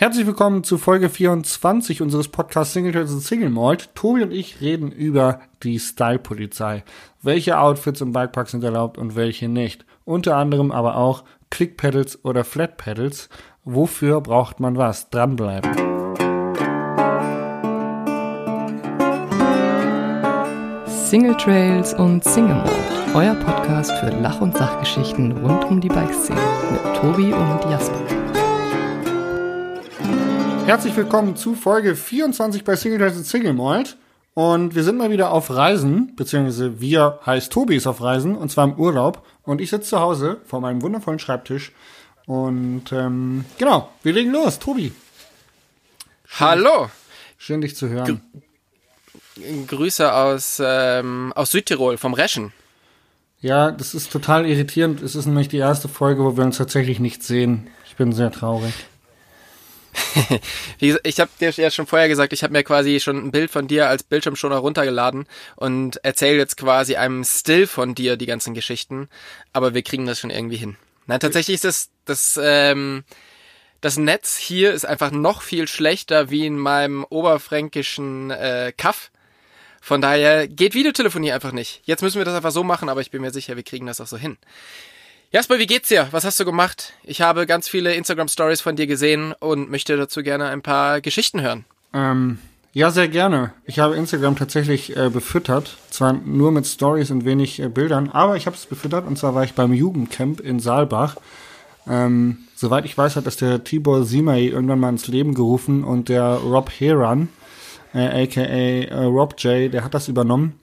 Herzlich willkommen zu Folge 24 unseres Podcasts Single Trades und Single Malt. Tobi und ich reden über die Style-Polizei. Welche Outfits im Bikepark sind erlaubt und welche nicht. Unter anderem aber auch Click-Pedals oder Flat-Pedals. Wofür braucht man was? Dranbleiben. Single Trails und Single Mode, euer Podcast für Lach- und Sachgeschichten rund um die Bikeszene mit Tobi und Jasper. Herzlich willkommen zu Folge 24 bei Single und Single Malt. Und wir sind mal wieder auf Reisen, beziehungsweise wir heißt Tobi ist auf Reisen und zwar im Urlaub. Und ich sitze zu Hause vor meinem wundervollen Schreibtisch. Und ähm, genau, wir legen los. Tobi. Hallo. Schön dich zu hören. Grüße aus, ähm, aus Südtirol, vom Reschen. Ja, das ist total irritierend. Es ist nämlich die erste Folge, wo wir uns tatsächlich nicht sehen. Ich bin sehr traurig. Ich habe dir ja schon vorher gesagt, ich habe mir quasi schon ein Bild von dir als Bildschirmschoner runtergeladen und erzähle jetzt quasi einem Still von dir die ganzen Geschichten, aber wir kriegen das schon irgendwie hin. Nein, tatsächlich ist das, das, ähm, das Netz hier ist einfach noch viel schlechter wie in meinem oberfränkischen äh, Kaff. Von daher geht Videotelefonie einfach nicht. Jetzt müssen wir das einfach so machen, aber ich bin mir sicher, wir kriegen das auch so hin. Jasper, wie geht's dir? Was hast du gemacht? Ich habe ganz viele Instagram Stories von dir gesehen und möchte dazu gerne ein paar Geschichten hören. Ähm, ja, sehr gerne. Ich habe Instagram tatsächlich äh, befüttert. Zwar nur mit Stories und wenig äh, Bildern, aber ich habe es befüttert und zwar war ich beim Jugendcamp in Saalbach. Ähm, soweit ich weiß, hat das der Tibor Simay irgendwann mal ins Leben gerufen und der Rob Heran, äh, aka äh, Rob J, der hat das übernommen.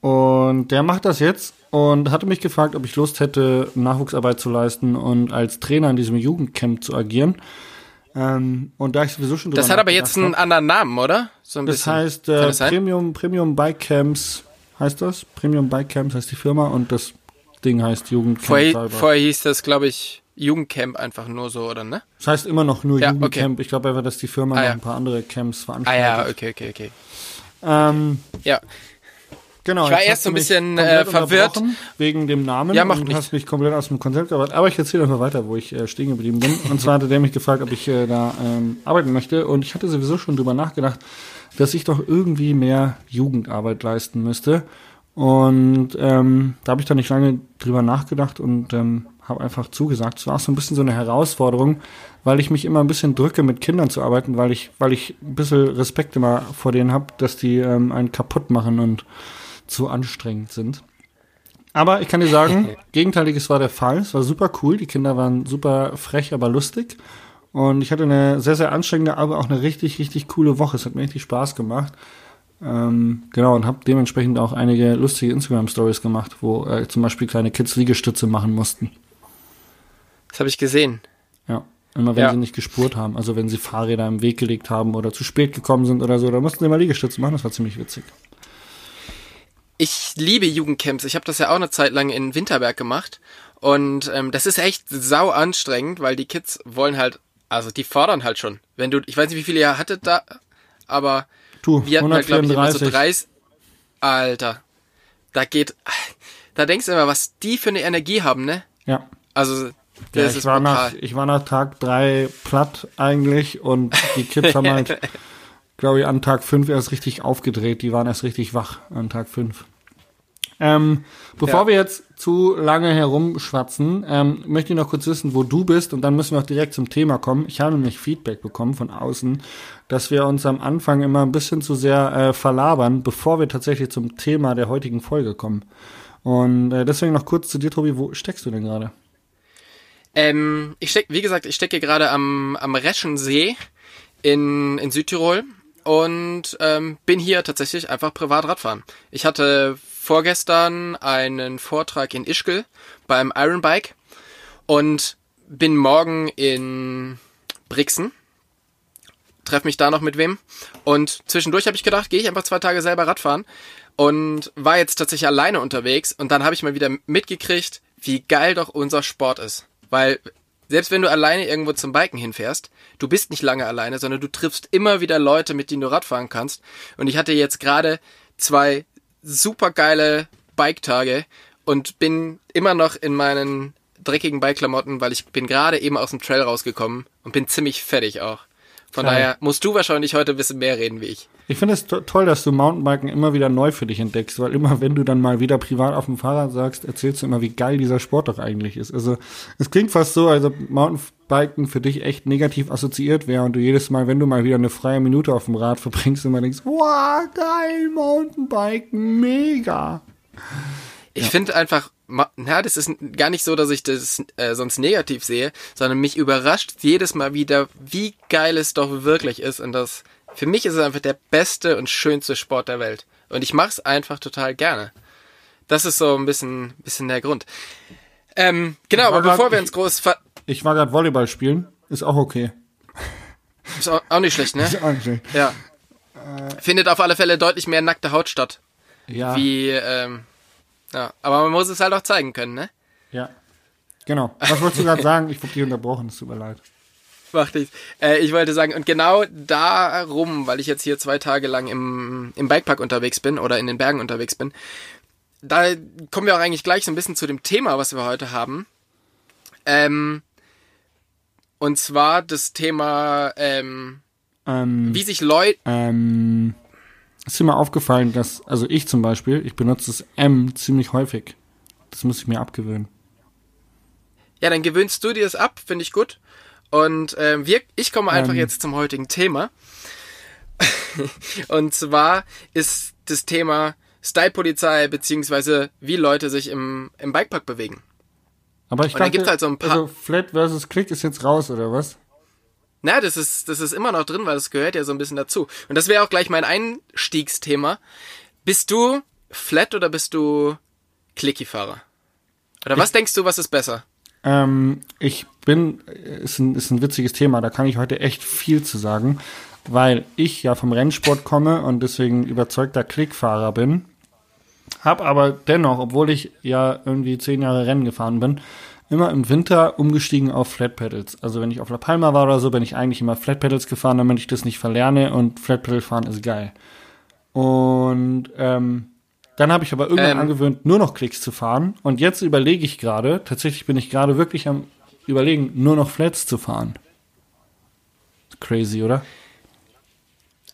Und der macht das jetzt und hatte mich gefragt, ob ich Lust hätte, Nachwuchsarbeit zu leisten und als Trainer in diesem Jugendcamp zu agieren. Ähm, und da ich sowieso schon Das hat aber jetzt einen hab, anderen Namen, oder? So ein das bisschen. heißt äh, das Premium, Premium Bike Camps heißt das. Premium Bike Camps heißt die Firma und das Ding heißt Jugendcamp. Vorher, vorher hieß das, glaube ich, Jugendcamp einfach nur so, oder ne? Das heißt immer noch nur ja, Jugendcamp. Okay. Ich glaube einfach, dass die Firma ah, noch ja. ein paar andere Camps veranstaltet. Ah ja, okay, okay, okay. Ähm, ja. Genau, ich war erst so ein bisschen äh, verwirrt. Wegen dem Namen ja, macht und nicht. hast mich komplett aus dem Konzept gebracht. Aber ich erzähle einfach weiter, wo ich äh, stehen geblieben bin. Und zwar hatte der mich gefragt, ob ich äh, da ähm, arbeiten möchte. Und ich hatte sowieso schon drüber nachgedacht, dass ich doch irgendwie mehr Jugendarbeit leisten müsste. Und ähm, da habe ich dann nicht lange drüber nachgedacht und ähm, habe einfach zugesagt. Es war auch so ein bisschen so eine Herausforderung, weil ich mich immer ein bisschen drücke, mit Kindern zu arbeiten, weil ich, weil ich ein bisschen Respekt immer vor denen habe, dass die ähm, einen kaputt machen und zu anstrengend sind. Aber ich kann dir sagen, Gegenteiliges war der Fall. Es war super cool. Die Kinder waren super frech, aber lustig. Und ich hatte eine sehr, sehr anstrengende, aber auch eine richtig, richtig coole Woche. Es hat mir richtig Spaß gemacht. Ähm, genau, und habe dementsprechend auch einige lustige Instagram-Stories gemacht, wo äh, zum Beispiel kleine Kids Liegestütze machen mussten. Das habe ich gesehen. Ja, immer wenn ja. sie nicht gespurt haben. Also wenn sie Fahrräder im Weg gelegt haben oder zu spät gekommen sind oder so, da mussten sie mal Liegestütze machen. Das war ziemlich witzig. Ich liebe Jugendcamps. Ich habe das ja auch eine Zeit lang in Winterberg gemacht. Und ähm, das ist echt sau anstrengend, weil die Kids wollen halt, also die fordern halt schon. Wenn du, ich weiß nicht, wie viele ihr hattet da, aber du, wir hatten halt, glaube ich, immer so 30. Alter, da geht, da denkst du immer, was die für eine Energie haben, ne? Ja. Also, das ja, ich ist war nach, Ich war nach Tag drei platt eigentlich und die Kids haben halt, glaube ich, an Tag fünf erst richtig aufgedreht. Die waren erst richtig wach an Tag fünf. Ähm, bevor ja. wir jetzt zu lange herumschwatzen, ähm, möchte ich noch kurz wissen, wo du bist und dann müssen wir auch direkt zum Thema kommen. Ich habe nämlich Feedback bekommen von außen, dass wir uns am Anfang immer ein bisschen zu sehr äh, verlabern, bevor wir tatsächlich zum Thema der heutigen Folge kommen. Und äh, deswegen noch kurz zu dir, Tobi, wo steckst du denn gerade? Ähm, ich steck, wie gesagt, ich stecke gerade am, am Reschensee in, in Südtirol und ähm, bin hier tatsächlich einfach privat Radfahren. Ich hatte vorgestern einen Vortrag in Ischgl beim Iron Bike und bin morgen in Brixen. Treff mich da noch mit wem. Und zwischendurch habe ich gedacht, gehe ich einfach zwei Tage selber Radfahren und war jetzt tatsächlich alleine unterwegs und dann habe ich mal wieder mitgekriegt, wie geil doch unser Sport ist. Weil selbst wenn du alleine irgendwo zum Biken hinfährst, du bist nicht lange alleine, sondern du triffst immer wieder Leute, mit denen du Radfahren kannst. Und ich hatte jetzt gerade zwei super geile Bike-Tage und bin immer noch in meinen dreckigen Bike-Klamotten, weil ich bin gerade eben aus dem Trail rausgekommen und bin ziemlich fertig auch. Von Geil. daher musst du wahrscheinlich heute ein bisschen mehr reden wie ich. Ich finde es to toll, dass du Mountainbiken immer wieder neu für dich entdeckst, weil immer, wenn du dann mal wieder privat auf dem Fahrrad sagst, erzählst du immer, wie geil dieser Sport doch eigentlich ist. Also es klingt fast so, als ob Mountainbiken für dich echt negativ assoziiert wäre und du jedes Mal, wenn du mal wieder eine freie Minute auf dem Rad verbringst, immer denkst, wow, geil, Mountainbiken, mega. Ich finde einfach, na, das ist gar nicht so, dass ich das äh, sonst negativ sehe, sondern mich überrascht jedes Mal wieder, wie geil es doch wirklich ist. Und das, für mich ist es einfach der beste und schönste Sport der Welt. Und ich mache es einfach total gerne. Das ist so ein bisschen, bisschen der Grund. Ähm, genau, aber bevor grad- wir ins groß, ver Ich war gerade Volleyball spielen, ist auch okay. ist auch, auch nicht schlecht, ne? Ist auch nicht schlecht. Ja. Findet auf alle Fälle deutlich mehr nackte Haut statt. Ja, Wie, ähm, ja. Aber man muss es halt auch zeigen können, ne? ja. Genau. Was wolltest du gerade sagen? Ich wurde dich unterbrochen, es tut mir leid. Macht nichts. Äh, ich wollte sagen, und genau darum, weil ich jetzt hier zwei Tage lang im, im Bikepark unterwegs bin oder in den Bergen unterwegs bin, da kommen wir auch eigentlich gleich so ein bisschen zu dem Thema, was wir heute haben. Ähm, und zwar das Thema, ähm, Ähm, wie sich Leute, Ähm, ist dir mal aufgefallen, dass, also ich zum Beispiel, ich benutze das M ziemlich häufig. Das muss ich mir abgewöhnen. ja, dann gewöhnst du dir das ab, finde ich gut. Und ähm, wir, ich komme einfach Ähm. jetzt zum heutigen Thema. und zwar ist das Thema Style-Polizei, beziehungsweise wie Leute sich im, im Bikepark bewegen. Aber ich gibt's halt so ein paar- also Flat versus Click ist jetzt raus, oder was? Na, das ist, das ist immer noch drin, weil das gehört ja so ein bisschen dazu. Und das wäre auch gleich mein Einstiegsthema. Bist du Flat oder bist du Clicky-Fahrer? Oder was denkst du, was ist besser? Ähm, ich bin, ist ein, ist ein witziges Thema, da kann ich heute echt viel zu sagen, weil ich ja vom Rennsport komme und deswegen überzeugter Klickfahrer bin. Hab aber dennoch, obwohl ich ja irgendwie zehn Jahre Rennen gefahren bin, immer im Winter umgestiegen auf Flat Pedals. Also wenn ich auf La Palma war oder so, bin ich eigentlich immer Flat Pedals gefahren, damit ich das nicht verlerne und Flat Pedal fahren ist geil. Und ähm, dann habe ich aber irgendwann Ähm. angewöhnt, nur noch Klicks zu fahren. Und jetzt überlege ich gerade, tatsächlich bin ich gerade wirklich am überlegen, nur noch Flats zu fahren. Crazy, oder?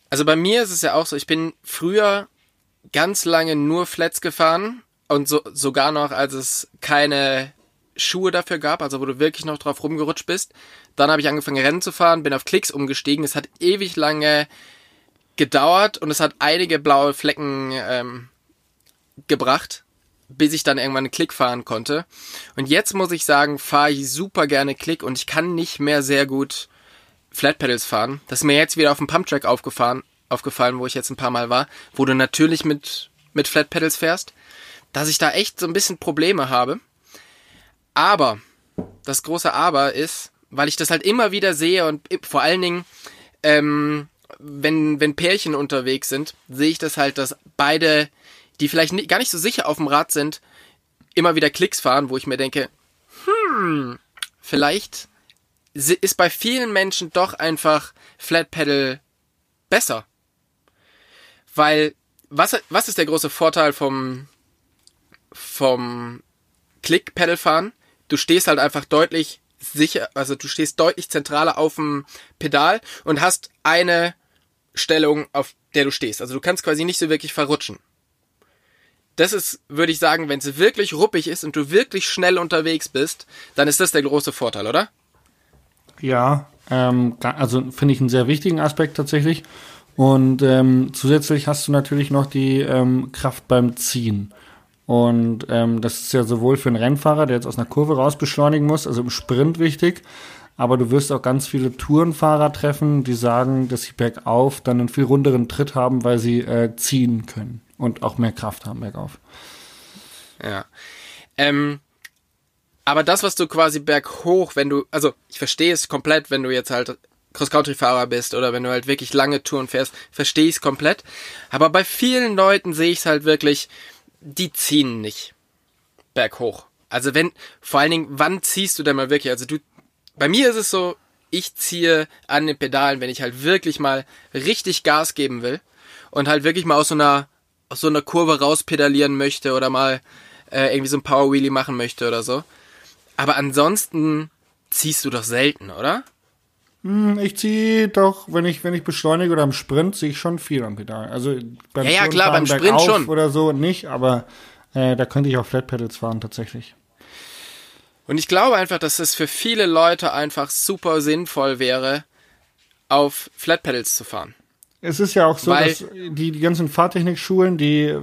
Also bei mir ist es ja auch so, ich bin früher ganz lange nur Flats gefahren und so, sogar noch, als es keine Schuhe dafür gab, also wo du wirklich noch drauf rumgerutscht bist. Dann habe ich angefangen Rennen zu fahren, bin auf Klicks umgestiegen. Es hat ewig lange gedauert und es hat einige blaue Flecken ähm, gebracht, bis ich dann irgendwann einen Klick fahren konnte. Und jetzt muss ich sagen, fahre ich super gerne Klick und ich kann nicht mehr sehr gut Flat Pedals fahren. Das ist mir jetzt wieder auf dem Pumptrack aufgefahren, aufgefallen, wo ich jetzt ein paar Mal war, wo du natürlich mit, mit Flat fährst, dass ich da echt so ein bisschen Probleme habe. Aber, das große Aber ist, weil ich das halt immer wieder sehe und vor allen Dingen, ähm, wenn, wenn Pärchen unterwegs sind, sehe ich das halt, dass beide, die vielleicht nicht, gar nicht so sicher auf dem Rad sind, immer wieder Klicks fahren, wo ich mir denke, hm, vielleicht ist bei vielen Menschen doch einfach Flat Pedal besser. Weil, was, was ist der große Vorteil vom, vom Klick-Pedal fahren? Du stehst halt einfach deutlich sicher, also du stehst deutlich zentraler auf dem Pedal und hast eine Stellung, auf der du stehst. Also du kannst quasi nicht so wirklich verrutschen. Das ist, würde ich sagen, wenn es wirklich ruppig ist und du wirklich schnell unterwegs bist, dann ist das der große Vorteil, oder? Ja, ähm, also finde ich einen sehr wichtigen Aspekt tatsächlich. Und ähm, zusätzlich hast du natürlich noch die ähm, Kraft beim Ziehen. Und ähm, das ist ja sowohl für einen Rennfahrer, der jetzt aus einer Kurve raus beschleunigen muss, also im Sprint wichtig, aber du wirst auch ganz viele Tourenfahrer treffen, die sagen, dass sie bergauf dann einen viel runderen Tritt haben, weil sie äh, ziehen können und auch mehr Kraft haben bergauf. Ja. Ähm, aber das, was du quasi berghoch, wenn du, also ich verstehe es komplett, wenn du jetzt halt Cross-Country-Fahrer bist oder wenn du halt wirklich lange Touren fährst, verstehe ich es komplett. Aber bei vielen Leuten sehe ich es halt wirklich, die ziehen nicht berghoch. Also wenn, vor allen Dingen, wann ziehst du denn mal wirklich? Also du, bei mir ist es so, ich ziehe an den Pedalen, wenn ich halt wirklich mal richtig Gas geben will und halt wirklich mal aus so einer, aus so einer Kurve rauspedalieren möchte oder mal äh, irgendwie so ein Power Wheelie machen möchte oder so. Aber ansonsten ziehst du doch selten, oder? Hm, Ich ziehe doch, wenn ich, wenn ich beschleunige oder im Sprint, ziehe ich schon viel am Pedal. Also beim Ja, ja, klar, beim Sprint schon. Oder so nicht, aber äh, da könnte ich auch Flat Pedals fahren tatsächlich. Und ich glaube einfach, dass es für viele Leute einfach super sinnvoll wäre, auf Flat Pedals zu fahren. Es ist ja auch so, Weil- dass die, die ganzen Fahrtechnikschulen, die äh,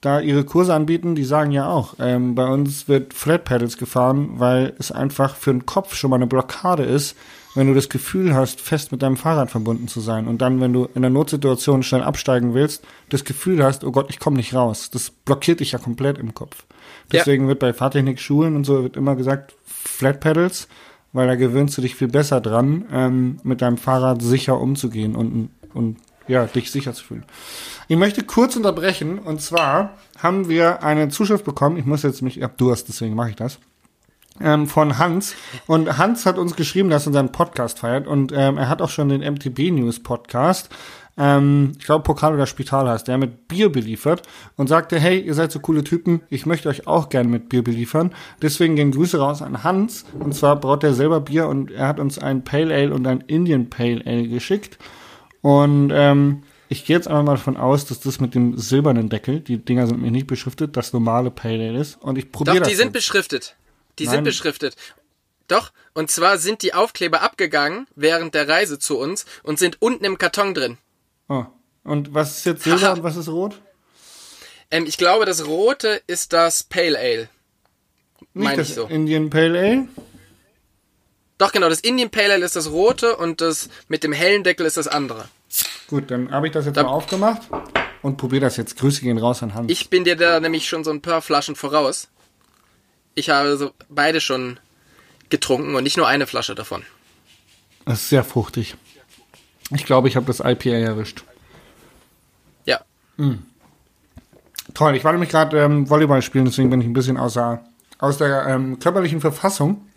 da ihre Kurse anbieten, die sagen ja auch, ähm, bei uns wird Flat Pedals gefahren, weil es einfach für den Kopf schon mal eine Blockade ist, wenn du das Gefühl hast, fest mit deinem Fahrrad verbunden zu sein und dann, wenn du in der Notsituation schnell absteigen willst, das Gefühl hast, oh Gott, ich komme nicht raus. Das blockiert dich ja komplett im Kopf. Ja. Deswegen wird bei Fahrtechnikschulen und so wird immer gesagt, Flat Pedals, weil da gewöhnst du dich viel besser dran, ähm, mit deinem Fahrrad sicher umzugehen und, und ja, dich sicher zu fühlen. Ich möchte kurz unterbrechen und zwar haben wir eine Zuschrift bekommen. Ich muss jetzt mich, ich hab Durst, deswegen mache ich das. Ähm, von Hans. Und Hans hat uns geschrieben, dass er unseren Podcast feiert und ähm, er hat auch schon den MTB News Podcast. Ähm, ich glaube, Pokal oder Spital heißt der, mit Bier beliefert und sagte, hey, ihr seid so coole Typen, ich möchte euch auch gerne mit Bier beliefern. Deswegen gehen Grüße raus an Hans. Und zwar braut er selber Bier und er hat uns ein Pale Ale und ein Indian Pale Ale geschickt. Und ähm, ich gehe jetzt einfach mal davon aus, dass das mit dem silbernen Deckel, die Dinger sind mir nicht beschriftet, das normale Pale Ale ist. Und ich probiere Doch, das. die sind jetzt. beschriftet. Die Nein. sind beschriftet. Doch, und zwar sind die Aufkleber abgegangen während der Reise zu uns und sind unten im Karton drin. Oh. Und was ist jetzt Silber und was ist rot? Ähm, ich glaube, das rote ist das Pale Ale. Meine das ich so. Indian Pale Ale? Doch, genau, das Indian Pale Ale ist das rote und das mit dem hellen Deckel ist das andere. Gut, dann habe ich das jetzt Da- mal aufgemacht und probiere das jetzt. Grüße gehen raus an Hans. Ich bin dir da nämlich schon so ein paar Flaschen voraus. Ich habe so beide schon getrunken und nicht nur eine Flasche davon. Das ist sehr fruchtig. Ich glaube, ich habe das IPA erwischt. Ja. Toll, ich war nämlich gerade ähm, Volleyball spielen, deswegen bin ich ein bisschen außer, aus der ähm, körperlichen Verfassung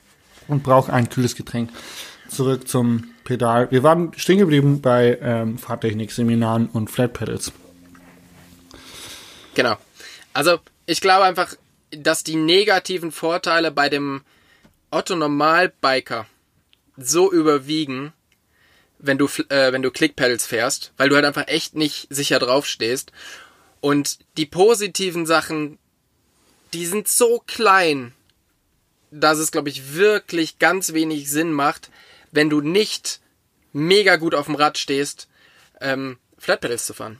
und brauche ein kühles Getränk. Zurück zum Pedal. Wir waren stehen geblieben bei ähm, Fahrtechnik-Seminaren und Flat Pedals. Genau. Also, ich glaube einfach, dass die negativen Vorteile bei dem Otto Normalbiker so überwiegen, wenn du äh, wenn du Clickpedals fährst, weil du halt einfach echt nicht sicher drauf stehst und die positiven Sachen, die sind so klein, dass es glaube ich wirklich ganz wenig Sinn macht, wenn du nicht mega gut auf dem Rad stehst, ähm, Flatpedals zu fahren.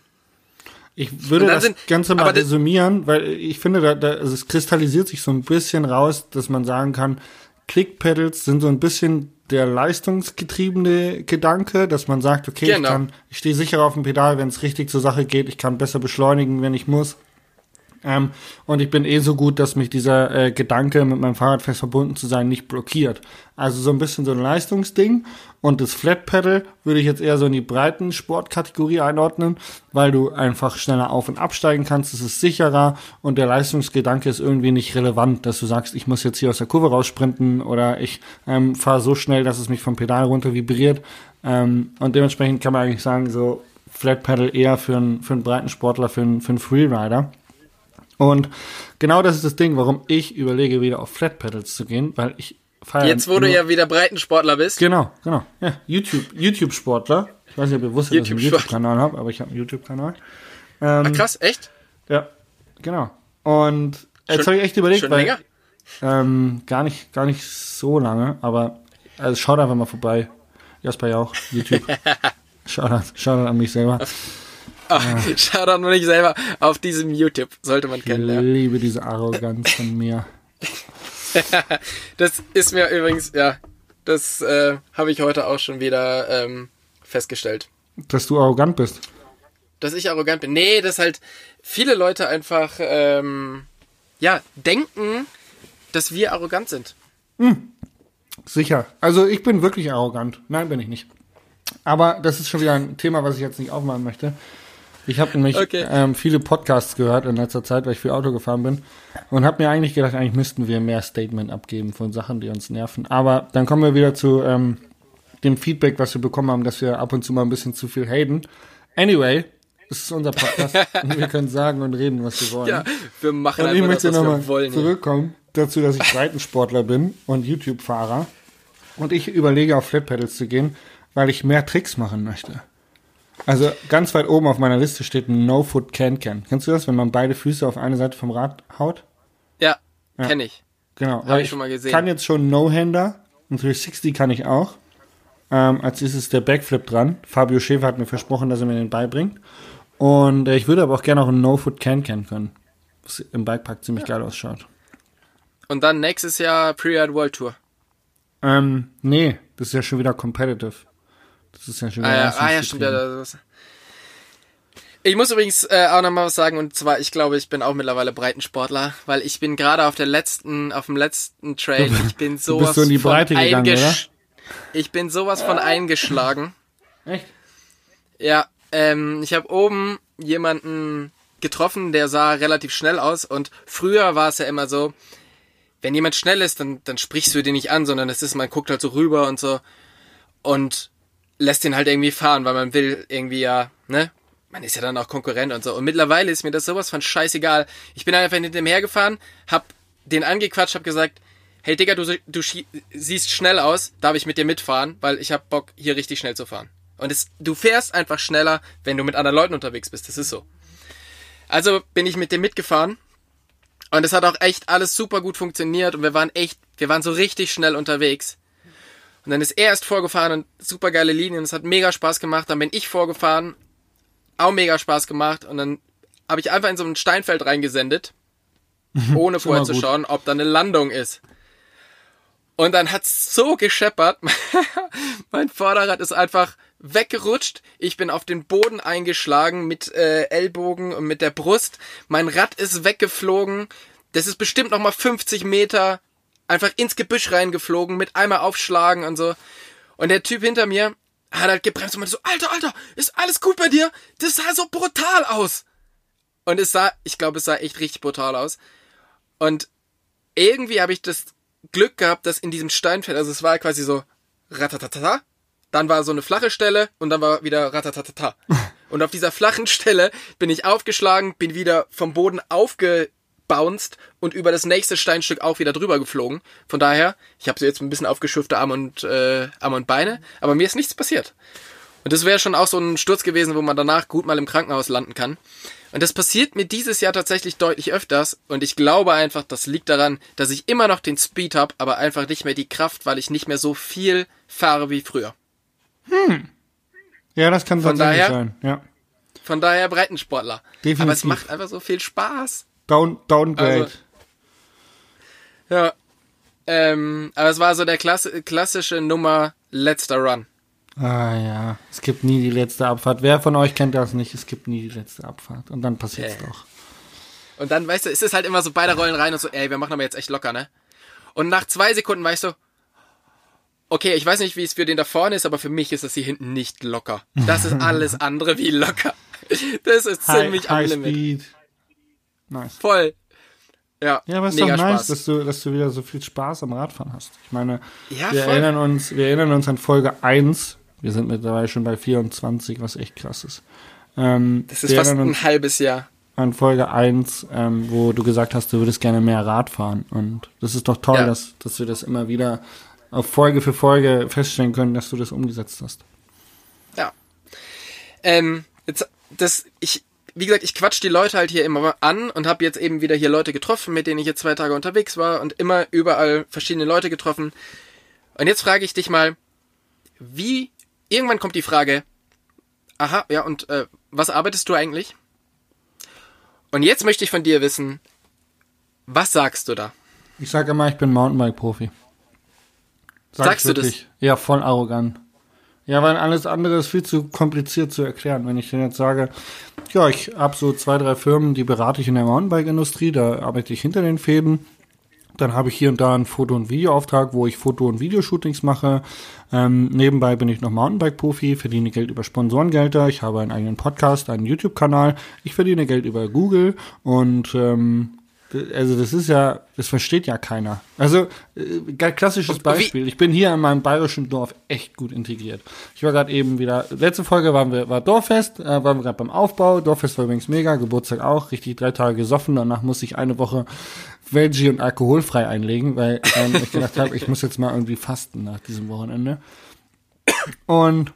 Ich würde das sind- Ganze mal resümieren, weil ich finde, da, da, also es kristallisiert sich so ein bisschen raus, dass man sagen kann, Click-Pedals sind so ein bisschen der leistungsgetriebene Gedanke, dass man sagt, okay, ich Genau. kann, ich stehe sicher auf dem Pedal, wenn es richtig zur Sache geht, ich kann besser beschleunigen, wenn ich muss. Ähm, und ich bin eh so gut, dass mich dieser äh, Gedanke, mit meinem Fahrrad fest verbunden zu sein, nicht blockiert. Also so ein bisschen so ein Leistungsding. Und das Flat Pedal würde ich jetzt eher so in die breiten Sportkategorie einordnen, weil du einfach schneller auf- und absteigen kannst. Es ist sicherer und der Leistungsgedanke ist irgendwie nicht relevant, dass du sagst, ich muss jetzt hier aus der Kurve raussprinten oder ich ähm, fahre so schnell, dass es mich vom Pedal runter vibriert. Ähm, und dementsprechend kann man eigentlich sagen, so Flat Pedal eher für einen, für einen breiten Sportler, für einen, für einen Freerider. Und genau das ist das Ding, warum ich überlege, wieder auf Flat Pedals zu gehen, weil ich feiere. Jetzt, wo du ja wieder Breitensportler bist, Genau, genau. Ja, YouTube, YouTube-Sportler. Ich weiß nicht, ob ihr wusstet, dass ich einen. YouTube-Kanal habe, aber ich habe einen YouTube-Kanal. ah, krass, echt? Ja, genau. Und jetzt habe ich echt überlegt, Schon weil länger? ähm, gar nicht, gar nicht so lange, aber also schaut einfach mal vorbei. Jasper Jauch, YouTube. Shoutout, Shoutout an mich selber. Schau doch nur nicht selber auf diesem YouTube. Sollte man Ich kennen, ja. liebe diese Arroganz von mir. Das ist mir übrigens, ja, das äh, habe ich heute auch schon wieder ähm, festgestellt. Dass du arrogant bist. Dass ich arrogant bin. Nee, dass halt viele Leute einfach, ähm, ja, denken, dass wir arrogant sind. Sicher. Also ich bin wirklich arrogant. Nein, bin ich nicht. Aber das ist schon wieder ein Thema, was ich jetzt nicht aufmachen möchte. Ich habe nämlich Okay. ähm, viele Podcasts gehört in letzter Zeit, weil ich viel Auto gefahren bin und habe mir eigentlich gedacht, eigentlich müssten wir mehr Statement abgeben von Sachen, die uns nerven. Aber dann kommen wir wieder zu ähm, dem Feedback, was wir bekommen haben, dass wir ab und zu mal ein bisschen zu viel haten. Anyway, es ist unser Podcast und wir können sagen und reden, was wir wollen. Ja, wir machen Und ich möchte das, was nochmal wir wollen. hier. zurückkommen dazu, dass ich Breitensportler bin und YouTube-Fahrer. Und ich überlege, auf Flatpedals zu gehen, weil ich mehr Tricks machen möchte. Also ganz weit oben auf meiner Liste steht ein No-Foot Can-Can. Kennst du das, wenn man beide Füße auf eine Seite vom Rad haut? Ja, Ja. kenne ich. Genau. Hab ich schon mal gesehen. kann jetzt schon No-Hander und 360 kann ich auch. Ähm, als ist es der Backflip dran. Fabio Schäfer hat mir versprochen, dass er mir den beibringt. Und äh, ich würde aber auch gerne auch einen No-Foot Can-Can können. Was im Bikepark ziemlich geil ausschaut. Und dann nächstes Jahr Pre-Ride World Tour. Ähm, nee, das ist ja schon wieder competitive. Das ist ja schon wieder Ah ja, ah, ja stimmt. Ja, das ist- ich muss übrigens äh, auch noch mal was sagen und zwar, ich glaube, ich bin auch mittlerweile Breitensportler, weil ich bin gerade auf der letzten, auf dem letzten Trail, ich bin sowas so in die von Breite gegangen, eingesch- Ich bin sowas von eingeschlagen. Echt? Ja, ähm, ich habe oben jemanden getroffen, der sah relativ schnell aus und früher war es ja immer so, wenn jemand schnell ist, dann, dann sprichst du den nicht an, sondern es ist, man guckt halt so rüber und so und lässt den halt irgendwie fahren, weil man will irgendwie ja, ne? Man ist ja dann auch Konkurrent und so. Und mittlerweile ist mir das sowas von scheißegal. Ich bin einfach hinter dem hergefahren, hab den angequatscht, hab gesagt, hey Digga, du, du siehst schnell aus, darf ich mit dir mitfahren, weil ich hab Bock, hier richtig schnell zu fahren. Und es, du fährst einfach schneller, wenn du mit anderen Leuten unterwegs bist. Das ist so. Also bin ich mit dem mitgefahren. Und es hat auch echt alles super gut funktioniert und wir waren echt, wir waren so richtig schnell unterwegs. Und dann ist er erst vorgefahren und super geile Linien, es hat mega Spaß gemacht. Dann bin ich vorgefahren, auch mega Spaß gemacht. Und dann habe ich einfach in so ein Steinfeld reingesendet, ohne vorher zu schauen, ob da eine Landung ist. Und dann hat's so gescheppert. mein Vorderrad ist einfach weggerutscht. Ich bin auf den Boden eingeschlagen mit äh, Ellbogen und mit der Brust. Mein Rad ist weggeflogen. Das ist bestimmt noch mal 50 Meter einfach ins Gebüsch reingeflogen mit einmal aufschlagen und so. Und der Typ hinter mir hat halt gebremst und meinte so, Alter, Alter, ist alles gut bei dir? Das sah so brutal aus. Und es sah, ich glaube, es sah echt richtig brutal aus. Und irgendwie habe ich das Glück gehabt, dass in diesem Steinfeld, also es war quasi so ratatatata, dann war so eine flache Stelle und dann war wieder ratatatata. Und auf dieser flachen Stelle bin ich aufgeschlagen, bin wieder vom Boden aufgebounced und über das nächste Steinstück auch wieder drüber geflogen. Von daher, ich habe so jetzt ein bisschen aufgeschürfte Arme und äh, Arme und Beine, aber mir ist nichts passiert. Und das wäre schon auch so ein Sturz gewesen, wo man danach gut mal im Krankenhaus landen kann. Und das passiert mir dieses Jahr tatsächlich deutlich öfters. Und ich glaube einfach, das liegt daran, dass ich immer noch den Speed habe, aber einfach nicht mehr die Kraft, weil ich nicht mehr so viel fahre wie früher. Ja, das kann Von tatsächlich daher- sein. Ja. Von daher Breitensportler. Definitiv. Aber es macht einfach so viel Spaß. Down, downgrade. Also- Ja. Ähm, aber es war so der Klasse, klassische Nummer letzter Run. Ah ja, es gibt nie die letzte Abfahrt. Wer von euch kennt das nicht? Es gibt nie die letzte Abfahrt. Und dann passiert's Äh. doch. Und dann, weißt du, es ist halt immer so, beide rollen rein und so, ey, wir machen aber jetzt echt locker, ne? Und nach zwei Sekunden weißt du, okay, ich weiß nicht, wie es für den da vorne ist, aber für mich ist das hier hinten nicht locker. Das ist alles andere wie locker. Das ist ziemlich am High Limit. Speed. Nice. Voll. Ja, Ja, aber es ist doch nice, Spaß. dass du, dass du wieder so viel Spaß am Radfahren hast. Ich meine, Ja, wir voll. erinnern uns, wir erinnern uns an Folge 1. Wir sind mittlerweile schon bei 24, was echt krass ist. Ähm, Das ist fast ein halbes Jahr. an Folge 1, ähm, wo du gesagt hast, du würdest gerne mehr Rad fahren. Und das ist doch toll, Ja. dass, dass wir das immer wieder auf Folge für Folge feststellen können, dass du das umgesetzt hast. Ja. Ähm, jetzt, das, ich, wie gesagt, ich quatsch die Leute halt hier immer an und habe jetzt eben wieder hier Leute getroffen, mit denen ich jetzt zwei Tage unterwegs war und immer überall verschiedene Leute getroffen. Und jetzt frage ich dich mal, wie, irgendwann kommt die Frage, aha, ja, und äh, was arbeitest du eigentlich? Und jetzt möchte ich von dir wissen, was sagst du da? Ich sage immer, ich bin Mountainbike-Profi. Sag Sagst du das? Ja, voll arrogant. Ja, weil alles andere ist viel zu kompliziert zu erklären. Wenn ich dir jetzt sage, ja, ich habe so zwei, drei Firmen, die berate ich in der Mountainbike-Industrie, da arbeite ich hinter den Fäden. Dann habe ich hier und da einen Foto- und Videoauftrag, wo ich Foto- und Videoshootings mache. Ähm, nebenbei bin ich noch Mountainbike-Profi, verdiene Geld über Sponsorengelder. Ich habe einen eigenen Podcast, einen YouTube-Kanal. Ich verdiene Geld über Google und ähm, also das ist ja, das versteht ja keiner. Also äh, klassisches Beispiel. Ich bin hier in meinem bayerischen Dorf echt gut integriert. Ich war gerade eben wieder, letzte Folge waren wir, war Dorffest, äh, waren wir gerade beim Aufbau. Dorffest war übrigens mega, Geburtstag auch, richtig drei Tage gesoffen. Danach musste ich eine Woche veggie und alkoholfrei einlegen, weil ähm, ich gedacht habe, ich muss jetzt mal irgendwie fasten nach diesem Wochenende. Und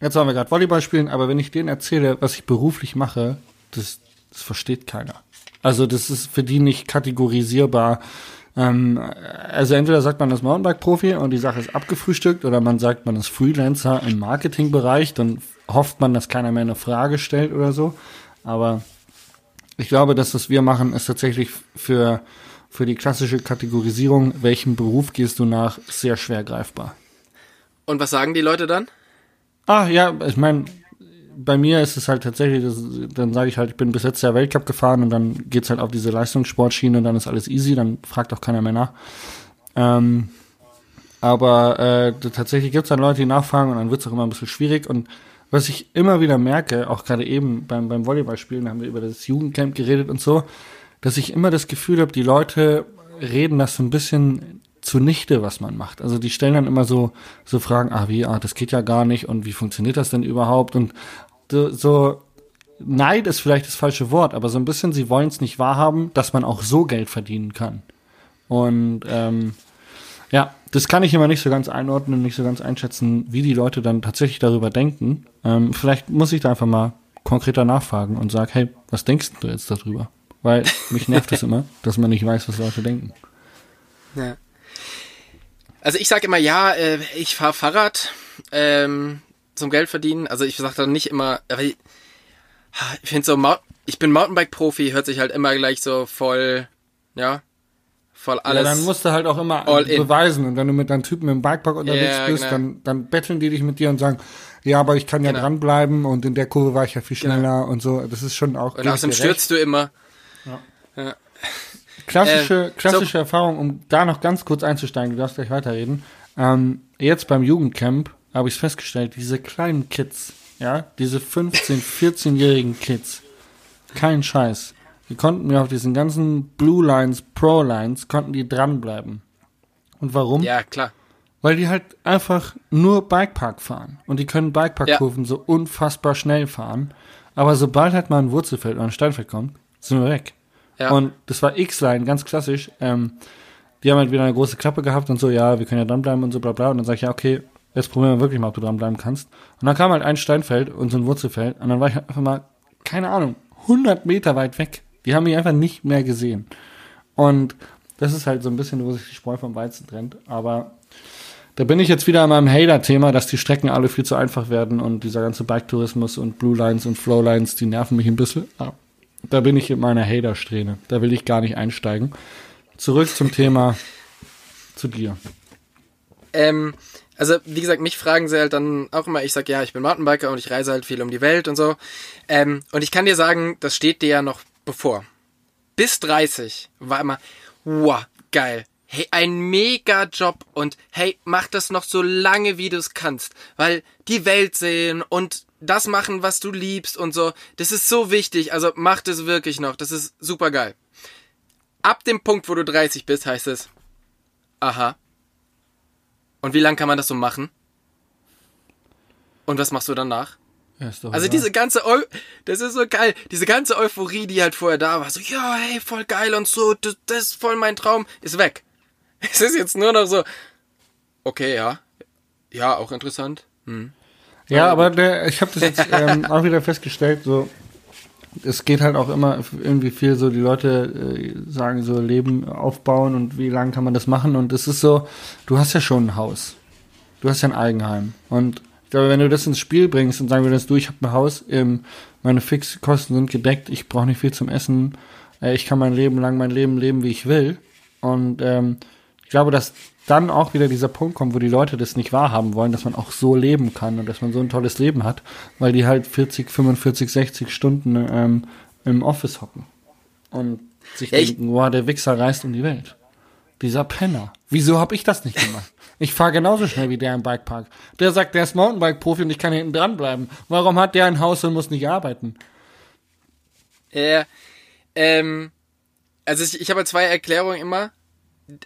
jetzt wollen wir gerade Volleyball spielen, aber wenn ich denen erzähle, was ich beruflich mache, das, das versteht keiner. Also das ist für die nicht kategorisierbar. Ähm, also entweder sagt man das Mountainbike-Profi und die Sache ist abgefrühstückt oder man sagt, man ist Freelancer im Marketingbereich, dann hofft man, dass keiner mehr eine Frage stellt oder so. Aber ich glaube, dass das wir machen, ist tatsächlich für, für die klassische Kategorisierung, welchem Beruf gehst du nach, sehr schwer greifbar. Und was sagen die Leute dann? Ah, ja, ich meine, bei mir ist es halt tatsächlich, das, dann sage ich halt, ich bin bis jetzt der Weltcup gefahren und dann geht's halt auf diese Leistungssportschiene und dann ist alles easy, dann fragt auch keiner mehr nach. Ähm, aber äh, tatsächlich gibt's dann Leute, die nachfragen und dann wird's auch immer ein bisschen schwierig. Und was ich immer wieder merke, auch gerade eben beim, beim Volleyballspielen, da haben wir über das Jugendcamp geredet und so, dass ich immer das Gefühl habe, die Leute reden das so ein bisschen zunichte, was man macht. Also die stellen dann immer so, so Fragen, ah, wie, ah, das geht ja gar nicht und wie funktioniert das denn überhaupt? Und so, so Neid ist vielleicht das falsche Wort, aber so ein bisschen, sie wollen es nicht wahrhaben, dass man auch so Geld verdienen kann. Und ähm, ja, das kann ich immer nicht so ganz einordnen, nicht so ganz einschätzen, wie die Leute dann tatsächlich darüber denken. Ähm, vielleicht muss ich da einfach mal konkreter nachfragen und sag, hey, was denkst du jetzt darüber? Weil mich nervt es immer, dass man nicht weiß, was Leute denken. Ja. Also ich sage immer, ja, äh, ich fahre Fahrrad ähm, zum Geld verdienen. Also ich sage dann nicht immer, aber ich, ich finde so, ich bin Mountainbike-Profi, hört sich halt immer gleich so voll, ja, voll alles. Ja, dann musst du halt auch immer beweisen. Und wenn du mit deinem Typen im Bikepark unterwegs ja, bist, genau. dann, dann betteln die dich mit dir und sagen, ja, aber ich kann ja genau. dranbleiben und in der Kurve war ich ja viel genau. schneller genau. und so. Das ist schon auch. Und außerdem stürzt du immer. Ja. ja. Klassische, äh, klassische so. Erfahrung, um da noch ganz kurz einzusteigen, du darfst gleich weiterreden. Ähm, jetzt beim Jugendcamp habe ich festgestellt, diese kleinen Kids, ja, diese 15, 14-jährigen Kids, kein Scheiß. Die konnten mir auf diesen ganzen Blue Lines, Pro Lines, konnten die dranbleiben. Und warum? Ja, klar. Weil die halt einfach nur Bikepark fahren. Und die können Bikeparkkurven ja. so unfassbar schnell fahren. Aber sobald halt mal ein Wurzelfeld oder ein Steinfeld kommt, sind wir weg. Ja. Und das war X-Line, ganz klassisch. Ähm, die haben halt wieder eine große Klappe gehabt und so, ja, wir können ja dranbleiben und so, bla bla. Und dann sage ich, ja, okay, jetzt probieren wir wirklich mal, ob du dranbleiben kannst. Und dann kam halt ein Steinfeld und so ein Wurzelfeld. Und dann war ich halt einfach mal, keine Ahnung, 100 Meter weit weg. Die haben mich einfach nicht mehr gesehen. Und das ist halt so ein bisschen, wo sich die Spreu vom Weizen trennt. Aber da bin ich jetzt wieder an meinem Hater-Thema, dass die Strecken alle viel zu einfach werden und dieser ganze Bike-Tourismus und Blue Lines und Flow Lines, die nerven mich ein bisschen. Aber da bin ich in meiner Hater-Strähne. Da will ich gar nicht einsteigen. Zurück zum Thema zu dir. Ähm, also wie gesagt, mich fragen sie halt dann auch immer, ich sag ja, ich bin Mountainbiker und ich reise halt viel um die Welt und so. Ähm, und ich kann dir sagen, das steht dir ja noch bevor. Bis 30 war immer, wow, geil. Hey, ein mega Job und hey, mach das noch so lange, wie du es kannst, weil die Welt sehen und das machen, was du liebst und so. Das ist so wichtig. Also mach das wirklich noch. Das ist super geil. Ab dem Punkt, wo du 30 bist, heißt es, aha. Und wie lange kann man das so machen? Und was machst du danach? Ja, also diese ganze, Eu das ist so geil, diese ganze Euphorie, die halt vorher da war, so, ja, hey, voll geil und so, das, das ist voll mein Traum, ist weg. Es ist jetzt nur noch so, okay, ja, ja, auch interessant. Hm. Ja, aber der, ich habe das jetzt ähm, auch wieder festgestellt, so es geht halt auch immer irgendwie viel so, die Leute äh, sagen so Leben aufbauen und wie lange kann man das machen und es ist so, du hast ja schon ein Haus. Du hast ja ein Eigenheim und ich glaube, wenn du das ins Spiel bringst und sagen würdest, du, ich habe ein Haus, ähm, meine Fixkosten sind gedeckt, ich brauche nicht viel zum Essen, äh, ich kann mein Leben lang mein Leben leben, wie ich will und ähm, glaube, dass dann auch wieder dieser Punkt kommt, wo die Leute das nicht wahrhaben wollen, dass man auch so leben kann und dass man so ein tolles Leben hat, weil die halt 40, 45, 60 Stunden ähm, im Office hocken und sich ja, denken, boah, der Wichser reist um die Welt. Dieser Penner. Wieso habe ich das nicht gemacht? Ich fahre genauso schnell wie der im Bikepark. Der sagt, der ist Mountainbike-Profi und ich kann hinten dranbleiben. Warum hat der ein Haus und muss nicht arbeiten? Ja, ähm, also ich, ich habe zwei Erklärungen immer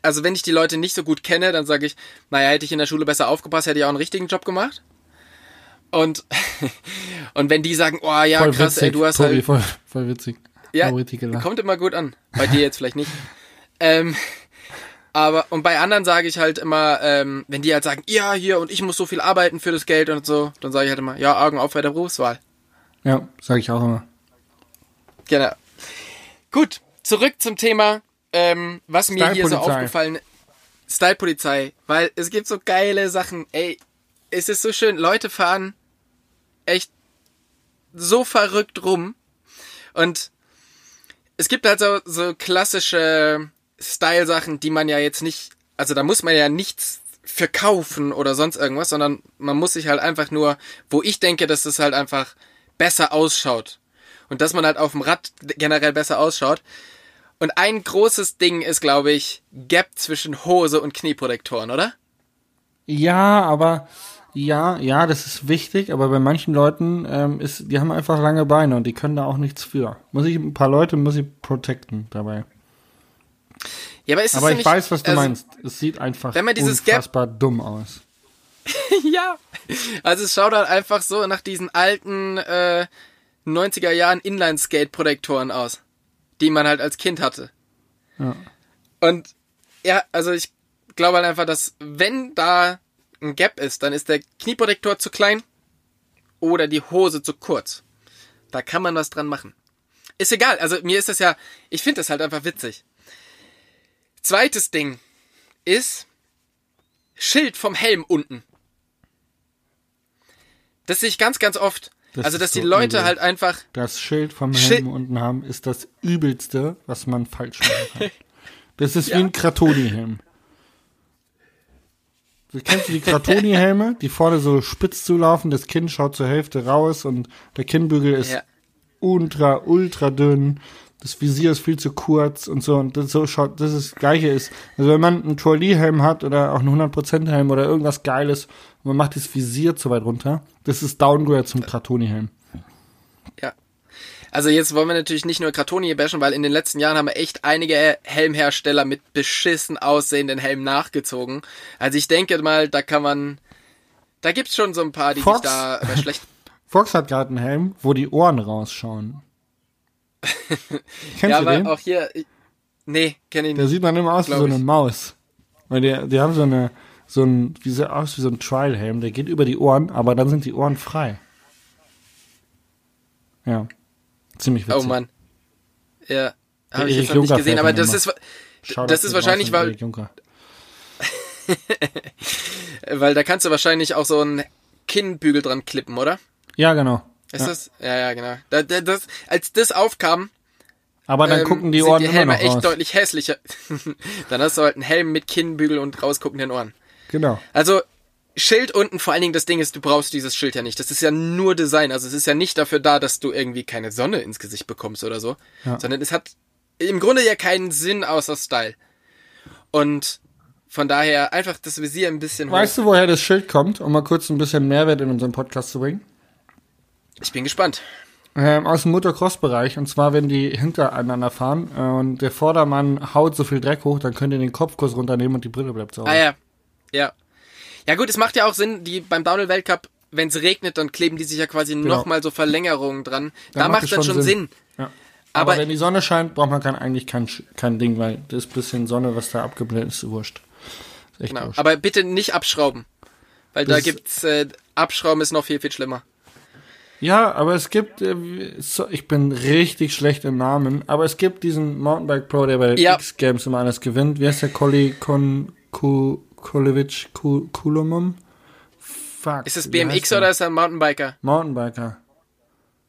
also wenn ich die Leute nicht so gut kenne, dann sage ich, naja, hätte ich in der Schule besser aufgepasst, hätte ich auch einen richtigen Job gemacht. Und, und wenn die sagen, oh ja, voll krass, witzig, ey, du hast Tobi, halt. Voll, voll witzig. Ja, kommt immer gut an. Bei dir jetzt vielleicht nicht. ähm, aber, und bei anderen sage ich halt immer, ähm, wenn die halt sagen, ja, hier, und ich muss so viel arbeiten für das Geld und so, dann sage ich halt immer, ja, Augen auf bei der Berufswahl. Ja, sage ich auch immer. Genau. Gut, zurück zum Thema, ähm, was mir hier so aufgefallen Style-Polizei, weil es gibt so geile Sachen. Ey, es ist so schön, Leute fahren echt so verrückt rum. Und es gibt halt so, so klassische Style-Sachen, die man ja jetzt nicht, also da muss man ja nichts verkaufen oder sonst irgendwas, sondern man muss sich halt einfach nur, wo ich denke, dass es halt einfach besser ausschaut. Und dass man halt auf dem Rad generell besser ausschaut. Und ein großes Ding ist, glaube ich, Gap zwischen Hose und Knieprotektoren, oder? Ja, aber ja, ja, das ist wichtig, aber bei manchen Leuten ähm, ist, die haben einfach lange Beine und die können da auch nichts für. Muss ich ein paar Leute muss ich protecten dabei. Ja, aber ist es Aber ich nicht, weiß, was du also, meinst. Es sieht einfach wenn man dieses Gap- unfassbar dumm aus. Ja. Also es schaut halt einfach so nach diesen alten äh, 90er Jahren Inline-Skate-Protektoren aus, die man halt als Kind hatte. Ja. Und ja, also ich glaube halt einfach, dass wenn da ein Gap ist, dann ist der Knieprotektor zu klein oder die Hose zu kurz. Da kann man was dran machen. Ist egal, also mir ist das ja, ich finde das halt einfach witzig. Zweites Ding ist Schild vom Helm unten. Das sehe ich ganz, ganz oft. Das also, dass die so Leute übel. halt einfach, Das Schild vom Schild- Helm unten haben, ist das übelste, was man falsch machen kann. Das ist Ja. wie ein Kratoni-Helm. Du kennst du die Kratoni-Helme, die vorne so spitz zulaufen, das Kinn schaut zur Hälfte raus und der Kinnbügel ist ja, ultra, ultra dünn. Das Visier ist viel zu kurz und so. Und das so schaut, das ist das Gleiche ist. Also wenn man einen Trolley-Helm hat oder auch einen 100% Helm oder irgendwas Geiles und man macht das Visier zu weit runter, das ist Downgrade zum Kratoni-Helm. ja. Also jetzt wollen wir natürlich nicht nur Kratoni bashen, weil in den letzten Jahren haben wir echt einige Helmhersteller mit beschissen aussehenden Helmen nachgezogen. Also ich denke mal, da kann man, da gibt's schon so ein paar, die Fox? sich da schlecht Fox hat gerade einen Helm, wo die Ohren rausschauen. Kennst Ja, du aber den? auch hier, ich, nee, kenne ich Der nicht. sieht dann immer aus wie so eine ich. Maus. Weil die, die haben so eine, so ein, wie so aus wie so ein Trial-Helm, der geht über die Ohren, aber dann sind die Ohren frei. Ja. Ziemlich witzig. Oh Mann. Ja, habe ich jetzt noch nicht gesehen, aber das immer. ist, Shoutout das ist wahrscheinlich, weil- weil da kannst du wahrscheinlich auch so einen Kinnbügel dran klippen, oder? Ja, genau. Ist Ja. das? Ja, ja, genau. Da, da, das, als das aufkam, Aber dann ähm, gucken die sind Ohren die immer Helme noch echt raus. deutlich hässlicher. dann hast du halt einen Helm mit Kinnbügel und rausguckenden Ohren. Genau. Also Schild unten, vor allen Dingen das Ding ist, du brauchst dieses Schild ja nicht. Das ist ja nur Design. Also es ist ja nicht dafür da, dass du irgendwie keine Sonne ins Gesicht bekommst oder so. Ja. Sondern es hat im Grunde ja keinen Sinn außer Style. Und von daher einfach das Visier ein bisschen hoch. Weißt du, woher das Schild kommt, um mal kurz ein bisschen Mehrwert in unseren Podcast zu bringen? Ich bin gespannt. Ähm, aus dem Motocross-Bereich. Und zwar, wenn die hintereinander fahren äh, und der Vordermann haut so viel Dreck hoch, dann könnt ihr den Kopfkurs runternehmen und die Brille bleibt sauber. Ah ja. Ja. Ja gut, es macht ja auch Sinn, die beim Downhill-Weltcup, wenn es regnet, dann kleben die sich ja quasi Genau. nochmal so Verlängerungen dran. Dann da macht es das schon Sinn. Sinn. Ja. Aber, Aber- wenn die Sonne scheint, braucht man kein, eigentlich kein, kein Ding, weil das bisschen Sonne, was da abgeblendet ist, ist wurscht. Ist Genau. wurscht. Aber bitte nicht abschrauben. Weil da Das- gibt's, äh, Abschrauben ist noch viel, viel schlimmer. Ja, aber es gibt, äh, so, ich bin richtig schlecht im Namen, aber es gibt diesen Mountainbike Pro, der bei Ja. X Games immer alles gewinnt. Wie heißt der? Koli Kon Ku, Kolevic Ku, Kulumum? Fuck. Ist es BMX der? oder ist er ein Mountainbiker?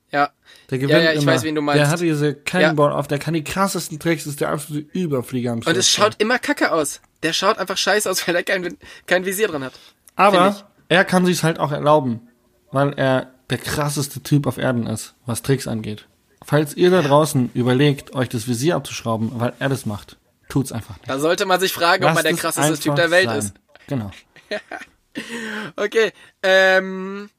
Ich Ja. Der gewinnt ja, ich immer. weiß, wen du meinst. Der hat diese Cannonball auf, der kann die krassesten Tricks, ist der absolute Überflieger am Und es Schluss. schaut immer kacke aus. Der schaut einfach scheiße aus, weil er kein, kein Visier dran hat. Aber er kann sich's halt auch erlauben, weil er der krasseste Typ auf Erden ist, was Tricks angeht. Falls ihr da draußen überlegt, euch das Visier abzuschrauben, weil er das macht, tut's einfach nicht. Da sollte man sich fragen, ob man der Lasst es krasseste Typ der Welt sein. ist. Genau. Okay, ähm,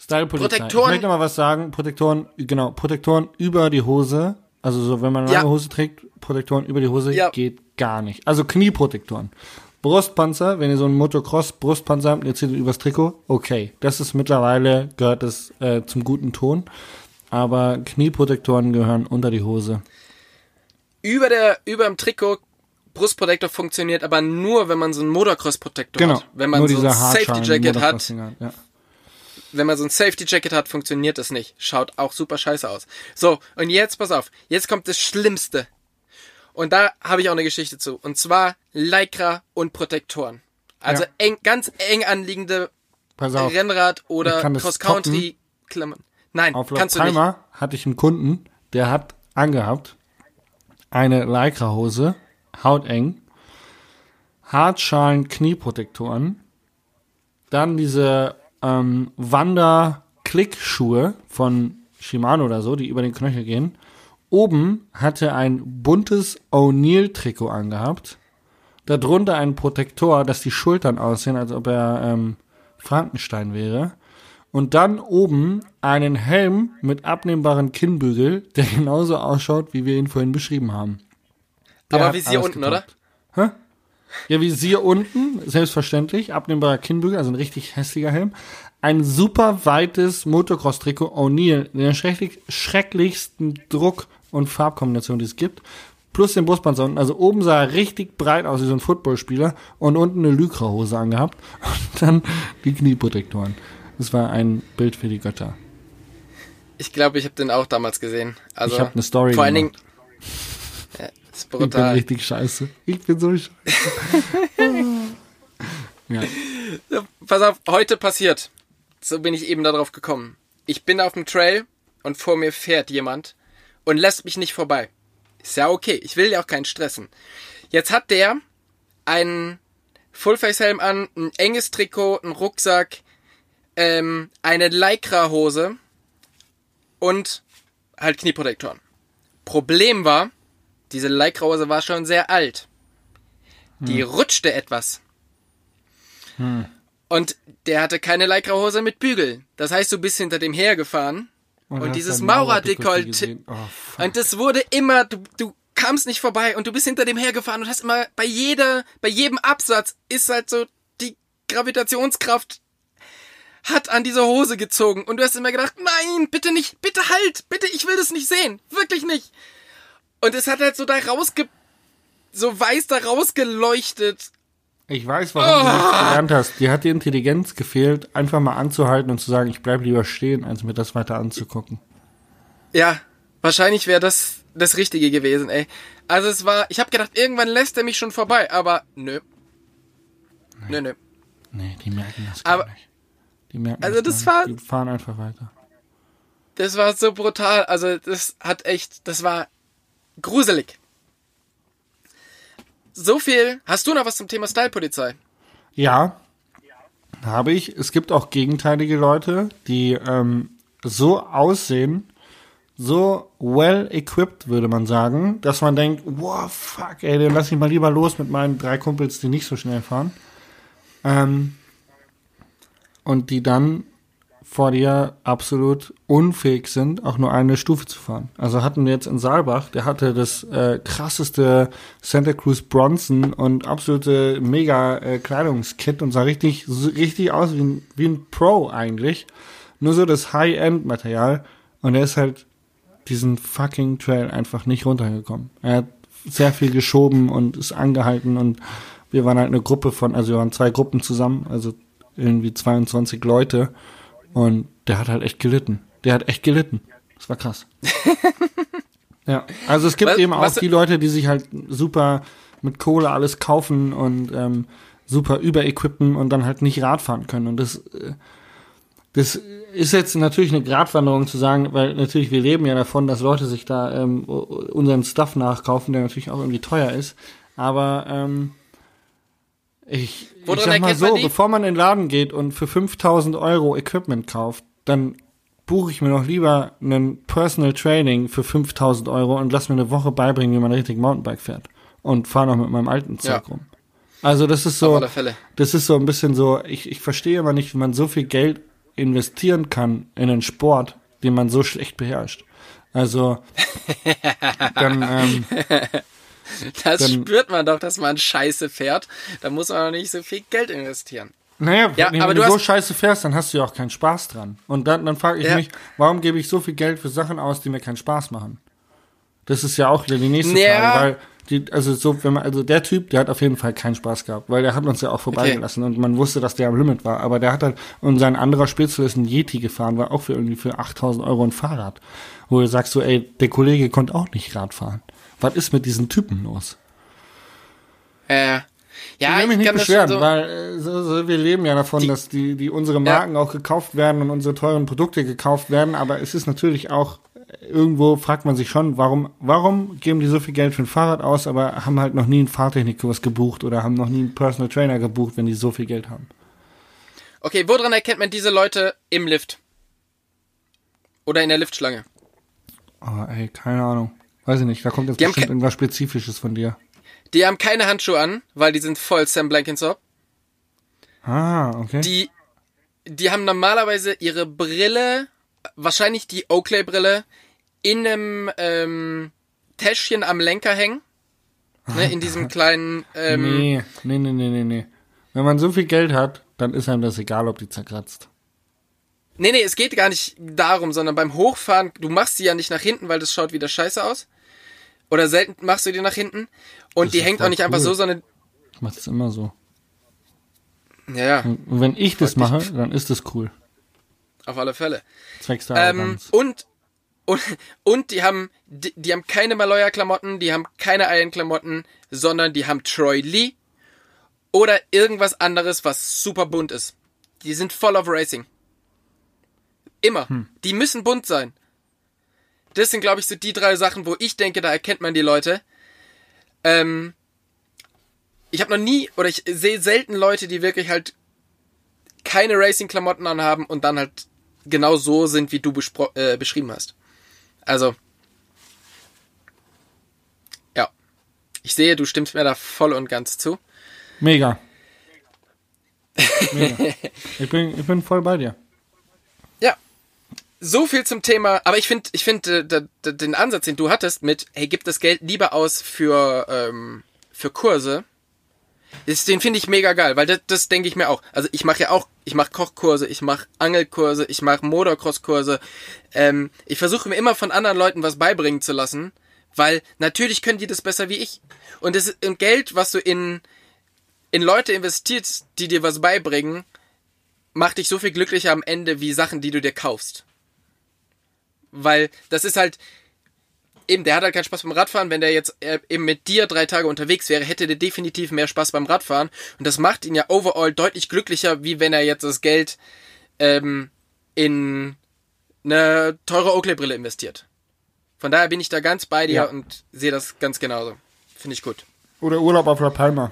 Style-Polizei. Protektoren- Ich möchte mal was sagen. Protektoren, genau, Protektoren über die Hose. Also so, wenn man eine Ja. lange Hose trägt, Protektoren über die Hose Ja. geht gar nicht. Also Knieprotektoren. Brustpanzer, wenn ihr so einen Motocross-Brustpanzer habt und ihr zieht ihn übers Trikot, okay. Das ist mittlerweile, gehört das äh, zum guten Ton. aber Knieprotektoren gehören unter die Hose. Über der, über dem Trikot Brustprotektor funktioniert aber nur, wenn man so einen Motocross-Protektor Genau. hat. Wenn man so ein dieser Safety Hartschalen- Jacket hat, Ja. wenn man so ein Safety Jacket hat, funktioniert das nicht. Schaut auch super scheiße aus. So, und jetzt pass auf. Jetzt kommt das Schlimmste. Und da habe ich auch eine Geschichte zu. Und zwar Lycra und Protektoren. Also Ja. eng, ganz eng anliegende. Rennrad oder kann das Cross-Country Klammern. Nein, Auf kannst du nicht. Hatte ich einen Kunden, der hat angehabt eine Lycra-Hose, hauteng, Hartschalen Knieprotektoren, dann diese ähm, Wander-Klickschuhe von Shimano oder so, die über den Knöchel gehen. Oben hatte ein buntes O'Neill-Trikot angehabt. Darunter ein Protektor, dass die Schultern aussehen, als ob er ähm, Frankenstein wäre. Und dann oben einen Helm mit abnehmbaren Kinnbügel, der genauso ausschaut, wie wir ihn vorhin beschrieben haben. Der Aber Visier alles unten, getoppt. Hä? Ja, Visier unten, selbstverständlich, abnehmbarer Kinnbügel, also ein richtig hässlicher Helm. Ein super weites Motocross-Trikot O'Neill, in der schrecklich, schrecklichsten Druck- und Farbkombination, die es gibt. Plus den unten. Also oben sah er richtig breit aus wie so ein Footballspieler und unten eine Lycra-Hose angehabt. Und dann die Knieprotektoren. Das war ein Bild für die Götter. Ich glaube, ich habe den auch damals gesehen. Also, Ich hab eine Story Vor allen Dingen. Ja, ist Ich bin brutal. richtig scheiße. Ich bin so scheiße. Ja, Pass auf, heute passiert. So bin ich eben darauf gekommen. Ich bin auf dem Trail und vor mir fährt jemand und lässt mich nicht vorbei. Ist ja okay, ich will ja auch keinen stressen. Jetzt hat der einen Fullface-Helm an, ein enges Trikot, einen Rucksack, ähm, eine Lycra-Hose und halt Knieprotektoren. Problem war, diese Lycra-Hose war schon sehr alt. Die rutschte etwas. Und der hatte keine Lycra-Hose mit Bügel. Das heißt, du bist hinter dem hergefahren und, hast dieses Maurerdekolleté. Oh, und das wurde immer, du, du kamst nicht vorbei und du bist hinter dem hergefahren und hast immer bei jeder, bei jedem Absatz ist halt so die Gravitationskraft hat an diese Hose gezogen und du hast immer gedacht, nein, bitte nicht, bitte halt, bitte, ich will das nicht sehen, wirklich nicht. Und es hat halt so da rausge, so weiß da rausgeleuchtet Ich weiß, warum du nichts gelernt hast. Dir hat die Intelligenz gefehlt, einfach mal anzuhalten und zu sagen, ich bleib lieber stehen, als mir das weiter anzugucken. Ja, wahrscheinlich wäre das das Richtige gewesen, ey. Also es war, ich habe gedacht, irgendwann lässt er mich schon vorbei, aber nö. Nö, nö. Nee, die merken das gar Aber- nicht. Die merken Also das, das gar war- nicht. Die fahren einfach weiter. Das war so brutal. Also das hat echt, das war gruselig. So viel. Hast du noch was zum Thema Style-Polizei? Ja, habe ich. Es gibt auch gegenteilige Leute, die ähm, so aussehen, so well equipped, würde man sagen, dass man denkt, wow, fuck, ey, dann lass ich mal lieber los mit meinen drei Kumpels, die nicht so schnell fahren. Ähm, und die dann vor dir absolut unfähig sind, auch nur eine Stufe zu fahren. Also hatten wir jetzt in Saalbach, der hatte das äh, krasseste Santa Cruz Bronson und absolute mega äh, Kleidungskit und sah richtig, richtig aus wie ein, wie ein Pro eigentlich. Nur so das High-End-Material und er ist halt diesen fucking Trail einfach nicht runtergekommen. Er hat sehr viel geschoben und ist angehalten und wir waren halt eine Gruppe von, also wir waren zwei Gruppen zusammen, also irgendwie 22 Leute und der hat halt echt gelitten. Der hat echt gelitten. Das war krass. ja, also es gibt Was- eben auch die Leute, die sich halt super mit Kohle alles kaufen und ähm, super überequippen und dann halt nicht Rad fahren können. Und das, äh, das ist jetzt natürlich eine Gratwanderung zu sagen, weil natürlich wir leben ja davon, dass Leute sich da ähm, unseren Stuff nachkaufen, der natürlich auch irgendwie teuer ist. Aber ähm, ich, ich sag mal so, bevor man in den Laden geht und für 5000 Euro Equipment kauft, dann buche ich mir noch lieber einen Personal Training für 5000 Euro und lass mir eine Woche beibringen, wie man richtig Mountainbike fährt. Und fahre noch mit meinem alten Zeug Ja. rum. Also das ist so, das ist so ein bisschen so, ich, ich verstehe immer nicht, wie man so viel Geld investieren kann in einen Sport, den man so schlecht beherrscht. Also dann, ähm, Das Dann- spürt man doch, dass man scheiße fährt. Da muss man auch nicht so viel Geld investieren. Naja, Ja, wenn aber du du so scheiße fährst, dann hast du ja auch keinen Spaß dran. Und dann, dann frage ich Ja. mich, warum gebe ich so viel Geld für Sachen aus, die mir keinen Spaß machen? Das ist ja auch wieder die nächste Ja. Frage, weil die, also so, wenn man, also der Typ, der hat auf jeden Fall keinen Spaß gehabt, weil der hat uns ja auch vorbeigelassen und man wusste, dass der am Limit war, aber der hat halt, und sein anderer Spitzel ist ein Yeti gefahren, war auch für irgendwie für 8000 Euro ein Fahrrad. Wo du sagst so, ey, der Kollege konnte auch nicht Rad fahren. Was ist mit diesen Typen los? Äh, ja, ich will mich ich nicht beschweren, so, weil äh, so, so, wir leben ja davon, Die- dass die, die unsere Marken auch gekauft werden und unsere teuren Produkte gekauft werden, aber es ist natürlich auch äh, irgendwo fragt man sich schon, warum warum geben die so viel Geld für ein Fahrrad aus, aber haben halt noch nie einen Fahrtechnikkurs gebucht oder haben noch nie einen Personal Trainer gebucht, wenn die so viel Geld haben. Okay, woran erkennt man diese Leute im Lift? Oder in der Liftschlange? Oh, ey, keine Ahnung. Weiß ich nicht, da kommt jetzt Die bestimmt irgendwas Spezifisches von dir. Die haben keine Handschuhe an, weil die sind voll Sam Blankenship. Ah, okay. Die, die haben normalerweise ihre Brille, wahrscheinlich die Oakley-Brille, in einem ähm, Täschchen am Lenker hängen. Ne, in diesem kleinen. Ähm, nee, nee, nee, nee, nee, nee. Wenn man so viel Geld hat, dann ist einem das egal, ob die zerkratzt. Nee, nee, es geht gar nicht darum, sondern beim Hochfahren, du machst sie ja nicht nach hinten, weil das schaut wieder scheiße aus. Oder selten machst du die nach hinten. Und Das die hängt auch nicht einfach cool. so, sondern. Ich mach das immer so. Ja, ja, Und wenn ich das mache, dann ist das cool. auf alle Fälle. Zwecks der Ähm, und, und, und die haben, die, die haben keine Maloya-Klamotten, die haben keine Iron-Klamotten, sondern die haben Troy Lee oder irgendwas anderes, was super bunt ist. Die sind voll of Racing. Immer. Hm. Die müssen bunt sein. Das sind, glaube ich, so die drei Sachen, wo ich denke, da erkennt man die Leute. Ähm, ich habe noch nie, oder ich sehe selten Leute, die wirklich halt keine Racing-Klamotten anhaben und dann halt genau so sind, wie du äh, beschrieben hast. Also, ja. Ich sehe, du stimmst mir da voll und ganz zu. Mega. Mega. Ich bin, ich bin voll bei dir. So viel zum Thema, aber ich finde, ich finde äh, den Ansatz, den du hattest mit, hey, gib das Geld lieber aus für, ähm, für Kurse, ist, den finde ich mega geil, weil das, das denke ich mir auch. Also ich mache ja auch, ich mache Kochkurse, ich mache Angelkurse, ich mache Motocrosskurse. Ähm, ich versuche mir immer von anderen Leuten was beibringen zu lassen, weil natürlich können die das besser wie ich. Und das ist und Geld, was du in in Leute investierst, die dir was beibringen, macht dich so viel glücklicher am Ende wie Sachen, die du dir kaufst. Weil das ist halt, eben, der hat halt keinen Spaß beim Radfahren. Wenn der jetzt äh, eben mit dir drei Tage unterwegs wäre, hätte der definitiv mehr Spaß beim Radfahren. Und das macht ihn ja overall deutlich glücklicher, wie wenn er jetzt das Geld ähm, in eine teure Oakley-Brille investiert. Von daher bin ich da ganz bei dir Ja. und sehe das ganz genauso. Finde ich gut. Oder Urlaub auf La Palma.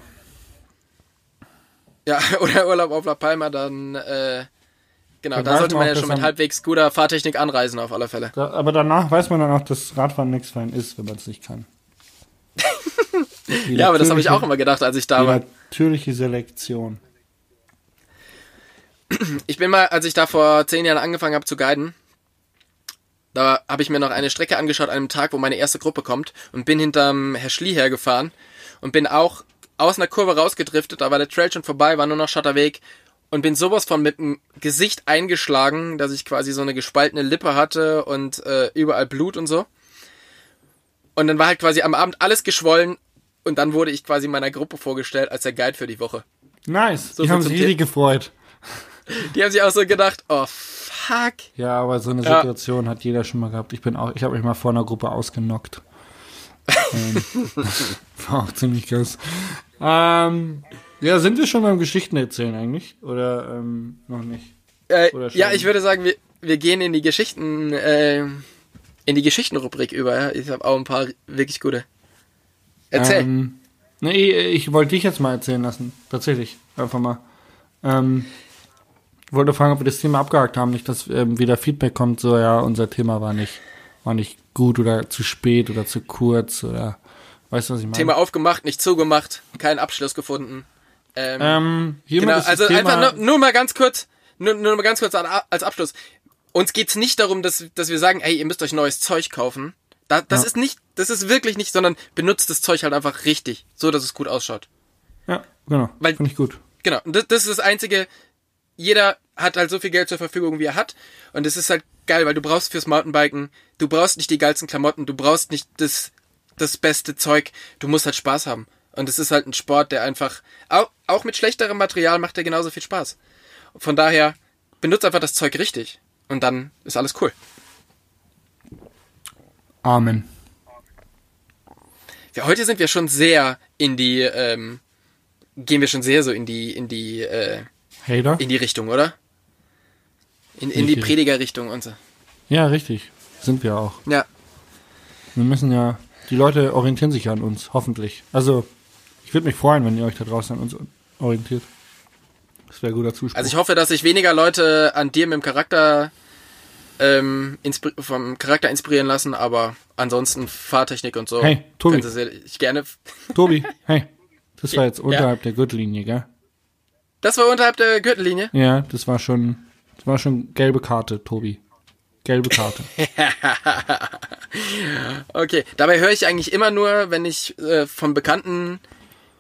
Ja, oder Urlaub auf La Palma, dann, äh, genau, da sollte man man ja schon mit halbwegs guter Fahrtechnik anreisen, auf alle Fälle. Da, aber danach weiß man dann auch, dass Radfahren nichts für einen ist, wenn man es nicht kann. Ja, aber das habe ich auch immer gedacht, als ich da Die war. natürliche Selektion. Ich bin mal, als ich da vor zehn Jahren angefangen habe zu guiden, da habe ich mir noch eine Strecke angeschaut an einem Tag, wo meine erste Gruppe kommt und bin hinterm Herr Schlie hergefahren und bin auch aus einer Kurve rausgedriftet, da war der Trail schon vorbei, war nur noch Schotterweg und bin sowas von mit dem Gesicht eingeschlagen, dass ich quasi so eine gespaltene Lippe hatte und äh, überall Blut und so. Und dann war halt quasi am Abend alles geschwollen und dann wurde ich quasi meiner Gruppe vorgestellt als der Guide für die Woche. Nice. So die haben sich richtig gefreut. Die haben sich auch so gedacht, oh fuck. Ja, aber so eine Ja. Situation hat jeder schon mal gehabt. Ich bin auch, ich habe mich mal vor einer Gruppe ausgenockt. ähm, war auch ziemlich krass. Ähm, ja, sind wir schon beim Geschichten erzählen eigentlich? Oder ähm, noch nicht? Äh, Oder ja, ich würde sagen, wir, wir gehen in die Geschichten, äh, in die Geschichtenrubrik über. Ich habe auch ein paar wirklich gute. Erzähl. Ähm, nee, ich wollte dich jetzt mal erzählen lassen. Tatsächlich. Einfach mal. Ähm, ich wollte fragen, ob wir das Thema abgehakt haben. Nicht, dass ähm, wieder Feedback kommt, so, ja, unser Thema war nicht, war nicht gut oder zu spät oder zu kurz oder, weißt du, was ich meine? Thema aufgemacht, nicht zugemacht, keinen Abschluss gefunden. Ähm, Ähm, genau, also Thema, einfach nur, nur mal ganz kurz, nur, nur mal ganz kurz als Abschluss. Uns geht's nicht darum, dass, dass wir sagen, ey, ihr müsst euch neues Zeug kaufen. Da, das Ja. ist nicht, das ist wirklich nicht, sondern benutzt das Zeug halt einfach richtig, so dass es gut ausschaut. Ja, genau. Weil- Finde ich gut. Genau. Und das, das ist das Einzige. Jeder hat halt so viel Geld zur Verfügung, wie er hat. Und es ist halt geil, weil du brauchst fürs Mountainbiken, du brauchst nicht die geilsten Klamotten, du brauchst nicht das, das beste Zeug. Du musst halt Spaß haben. Und es ist halt ein Sport, der einfach, auch, auch mit schlechterem Material macht der genauso viel Spaß. Von daher, benutzt einfach das Zeug richtig. Und dann ist alles cool. Amen. Ja, heute sind wir schon sehr in die, ähm, gehen wir schon sehr so in die, in die, äh, Hater? in die Richtung, oder? In, in die. Predigerrichtung und so. Ja, richtig. Sind wir auch. Ja. Wir müssen ja, die Leute orientieren sich ja an uns, hoffentlich. Also, ich würde mich freuen, wenn ihr euch da draußen an uns orientiert. Das wäre guter Zuspruch. Also ich hoffe, dass sich weniger Leute an dir mit dem Charakter ähm, vom Charakter inspirieren lassen, aber ansonsten Fahrtechnik und so. Hey, Tobi. Sie sich gerne. Tobi, hey, das war jetzt unterhalb der Gürtellinie, gell? Das war unterhalb der Gürtellinie. Ja, das war schon, das war schon gelbe Karte, Tobi. Gelbe Karte. Okay, dabei höre ich eigentlich immer nur, wenn ich äh, von Bekannten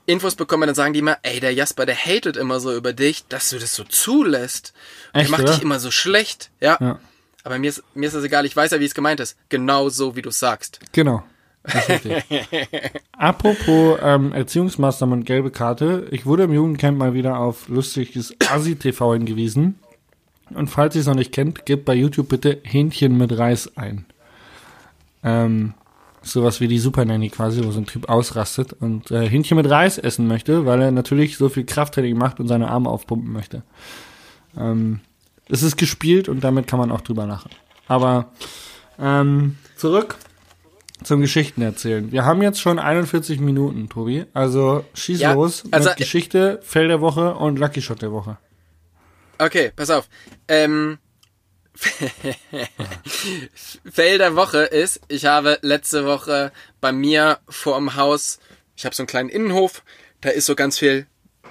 Infos bekomme, dann sagen die immer, ey, der Jasper, der hatet immer so über dich, dass du das so zulässt. Echt, der macht oder? dich immer so schlecht. Ja. Ja. Aber mir ist, mir ist das egal, ich weiß ja, wie es gemeint ist. Genau so, wie du sagst. Genau. Das ist richtig. Apropos ähm, Erziehungsmaßnahmen und gelbe Karte. Ich wurde im Jugendcamp mal wieder auf lustiges Asi-TV hingewiesen. Und falls ihr es noch nicht kennt, gebt bei YouTube bitte Hähnchen mit Reis ein. Ähm, sowas wie die Super Nanny quasi, wo so ein Typ ausrastet und äh, Hähnchen mit Reis essen möchte, weil er natürlich so viel Krafttraining macht und seine Arme aufpumpen möchte. Ähm, es ist gespielt und damit kann man auch drüber lachen. Aber ähm, zurück zum Geschichten erzählen. Wir haben jetzt schon 41 Minuten, Tobi. Also schieß Ja, los mit also- Geschichte, Fell der Woche und Lucky Shot der Woche. Okay, pass auf. Ähm, Fail der Woche ist, ich habe letzte Woche bei mir vor dem Haus, ich habe so einen kleinen Innenhof, da ist so ganz viel,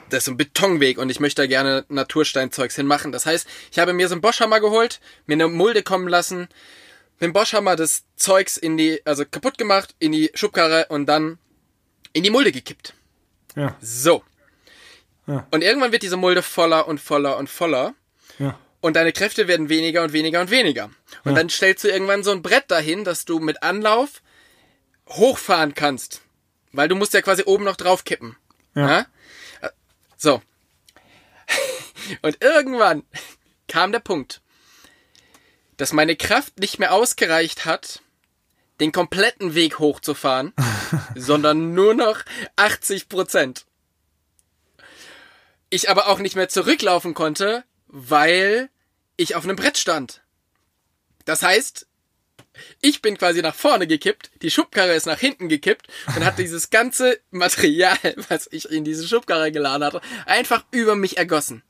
da ist so ein Betonweg und ich möchte da gerne Natursteinzeugs hinmachen. Das heißt, ich habe mir so einen Boschhammer geholt, mir eine Mulde kommen lassen, mit dem Boschhammer das Zeugs in die, also kaputt gemacht, in die Schubkarre und dann in die Mulde gekippt. Ja, So. Ja. Und irgendwann wird diese Mulde voller und voller und voller ja. Und deine Kräfte werden weniger und weniger und weniger. Und Ja. dann stellst du irgendwann so ein Brett dahin, dass du mit Anlauf hochfahren kannst. Weil du musst ja quasi oben noch drauf kippen. Ja. Ja? So. Und irgendwann kam der Punkt, dass meine Kraft nicht mehr ausgereicht hat, den kompletten Weg hochzufahren, sondern nur noch 80 Prozent. Ich aber auch nicht mehr zurücklaufen konnte, weil ich auf einem Brett stand. Das heißt, ich bin quasi nach vorne gekippt, die Schubkarre ist nach hinten gekippt und hat dieses ganze Material, was ich in diese Schubkarre geladen hatte, einfach über mich ergossen.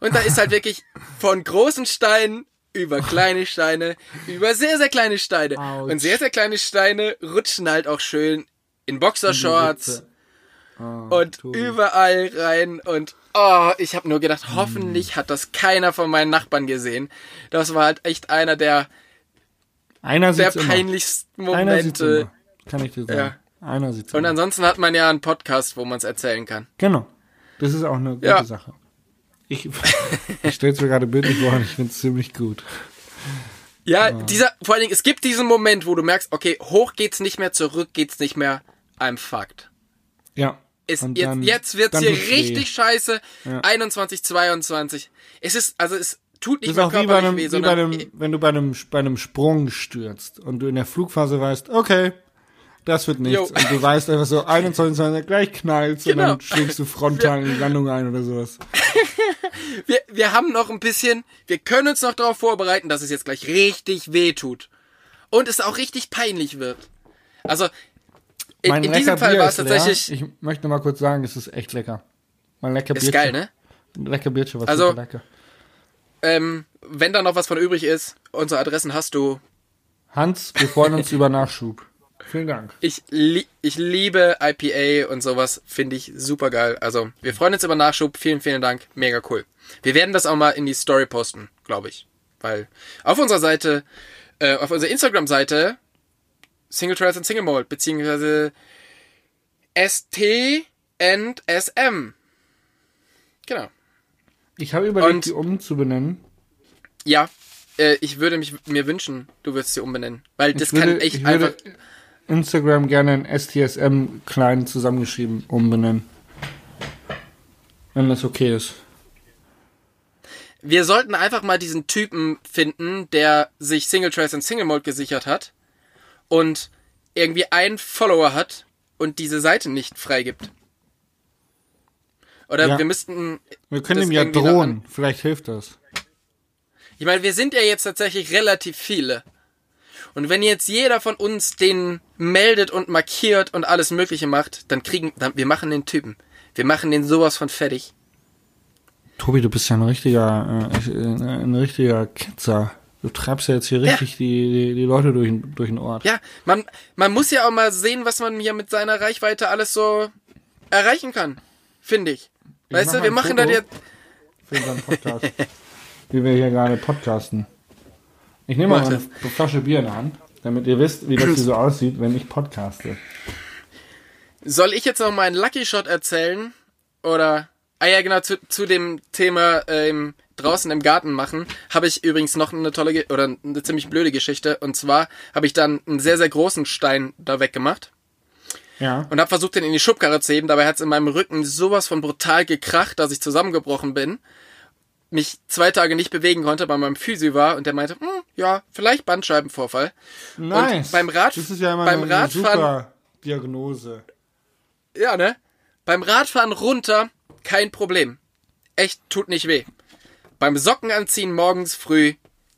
Und da ist halt wirklich von großen Steinen über kleine Steine, über sehr, sehr kleine Steine. Autsch. Und sehr, sehr kleine Steine rutschen halt auch schön in Boxershorts und Tobi. überall rein und oh, ich habe nur gedacht, hoffentlich hat das keiner von meinen Nachbarn gesehen. Das war halt echt einer der, Einer der immer. peinlichsten Einer sieht's Momente. immer. Kann ich dir sagen. Einer sieht's Und immer. ansonsten hat man ja einen Podcast, wo man es erzählen kann. Genau. Das ist auch eine gute Ja. Sache. Ich, ich stell's mir gerade bildlich vor und ich find's ziemlich gut. Ja, dieser, vor allen Dingen, es gibt diesen Moment, wo du merkst, okay, hoch geht's nicht mehr, zurück geht's nicht mehr. I'm fucked. Ja. Ist Und jetzt, dann- jetzt wird's hier weh. richtig scheiße. Ja. 21, 22. Es ist, also es tut nicht mehr körperlich einem, weh, sondern einem, wenn du bei einem, bei einem Sprung stürzt und du in der Flugphase weißt, okay, das wird nichts. Jo. Und du weißt einfach so, 21, 22, gleich knallst und Genau. dann schlägst du frontal in die Landung ein oder sowas. wir, wir haben noch ein bisschen, wir können uns noch darauf vorbereiten, dass es jetzt gleich richtig weh tut. Und es auch richtig peinlich wird. Also, Mein in lecker diesem Fall war es tatsächlich, Ich möchte mal kurz sagen, es ist echt lecker. Mein lecker ist geil, ne? Lecker Bierchen, was Also- lecker. Ähm, wenn da noch was von übrig ist, unsere Adressen hast du. Hans, wir freuen uns über Nachschub. Vielen Dank. Ich, li ich liebe IPA und sowas, finde ich super geil. Also, wir freuen uns über Nachschub. Vielen, vielen Dank. Mega cool. Wir werden das auch mal in die Story posten, glaube ich. Weil auf unserer Seite, äh, auf unserer Instagram-Seite, Single Trails and Single Malt, beziehungsweise ST and SM. Genau. Ich habe überlegt, Und- die umzubenennen. Ja, äh, ich würde mich mir wünschen, du würdest sie umbenennen. Weil das ich würde, kann echt ich würde einfach. Instagram gerne in STSM klein zusammengeschrieben umbenennen. Wenn das okay ist. Wir sollten einfach mal diesen Typen finden, der sich Single Trace und Single Mode gesichert hat und irgendwie einen Follower hat und diese Seite nicht freigibt. Oder Ja. wir müssten. Wir können ihm ja drohen. Vielleicht hilft das. Ich meine, wir sind ja jetzt tatsächlich relativ viele. Und wenn jetzt jeder von uns den meldet und markiert und alles Mögliche macht, dann kriegen, dann, wir machen den Typen. Wir machen den sowas von fertig. Tobi, du bist ja ein richtiger, äh, äh, ein richtiger Ketzer. Du treibst ja jetzt hier Ja. richtig die, die, die Leute durch, den- durch den Ort. Ja, man, man muss ja auch mal sehen, was man hier mit seiner Reichweite alles so erreichen kann. Finde ich. Ich Weißt du, wir machen Foto das jetzt. Für unseren Podcast. wie wir hier gerade podcasten. Ich nehme mal eine Flasche Bier in der Hand, damit ihr wisst, wie das hier so aussieht, wenn ich podcaste. Soll ich jetzt noch mal einen Lucky Shot erzählen? Oder. Ah ja, genau, zu, zu dem Thema ähm, draußen im Garten machen, habe ich übrigens noch eine tolle Ge oder eine ziemlich blöde Geschichte. Und zwar habe ich dann einen sehr, sehr großen Stein da weggemacht Ja. und habe versucht, den in die Schubkarre zu heben. Dabei hat es in meinem Rücken sowas von brutal gekracht, dass ich zusammengebrochen bin. Mich zwei Tage nicht bewegen konnte, bei meinem Physio war und der meinte, hm, ja, vielleicht Bandscheibenvorfall. Nice. beim Rad- das ist ja immer beim eine Radfahren- super Diagnose. Ja, ne? Beim Radfahren runter, kein Problem. Echt, tut nicht weh. Beim Socken anziehen morgens früh,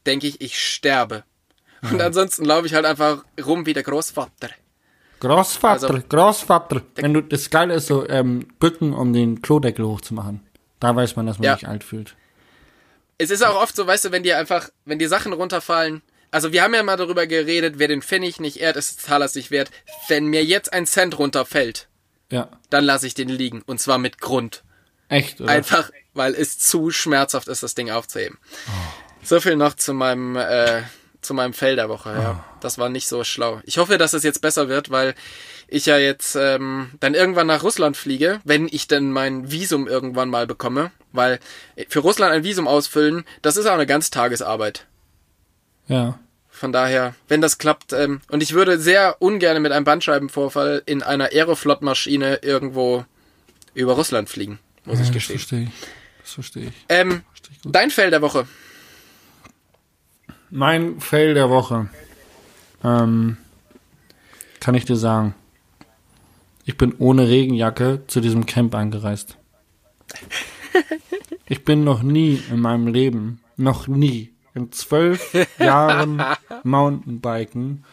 denke ich, ich sterbe. Und ansonsten laufe ich halt einfach rum wie der Großvater. Großvater, Also- Großvater. Wenn du, das Geile ist so, ähm, bücken, um den Klodeckel hochzumachen. Da weiß man, dass man Ja. sich alt fühlt. Es ist auch oft so, weißt du, wenn dir einfach, wenn dir Sachen runterfallen. Also wir haben ja mal darüber geredet, wer den Pfennig nicht ehrt, ist Talers nicht wert. Wenn mir jetzt ein Cent runterfällt, Ja. dann lasse ich den liegen. Und zwar mit Grund. Echt, oder? Einfach, weil es zu schmerzhaft ist, das Ding aufzuheben. So viel noch zu meinem, äh, zu meinem Fell der Woche, ja. Das war nicht so schlau. Ich hoffe, dass es jetzt besser wird, weil ich ja jetzt ähm, dann irgendwann nach Russland fliege, wenn ich denn mein Visum irgendwann mal bekomme. Weil für Russland ein Visum ausfüllen, das ist auch eine Ganztagesarbeit. Ja. Von daher, wenn das klappt, ähm, und ich würde sehr ungern mit einem Bandscheibenvorfall in einer Aeroflot-Maschine irgendwo über Russland fliegen, muss ja ich das gestehen. verstehe ich. Das verstehe ich. Ähm, Verstehe ich dein Fell der Woche. Mein Fail der Woche. Ähm, kann ich dir sagen. Ich bin ohne Regenjacke zu diesem Camp angereist. Ich bin noch nie in meinem Leben, noch nie, in zwölf Jahren Mountainbiken,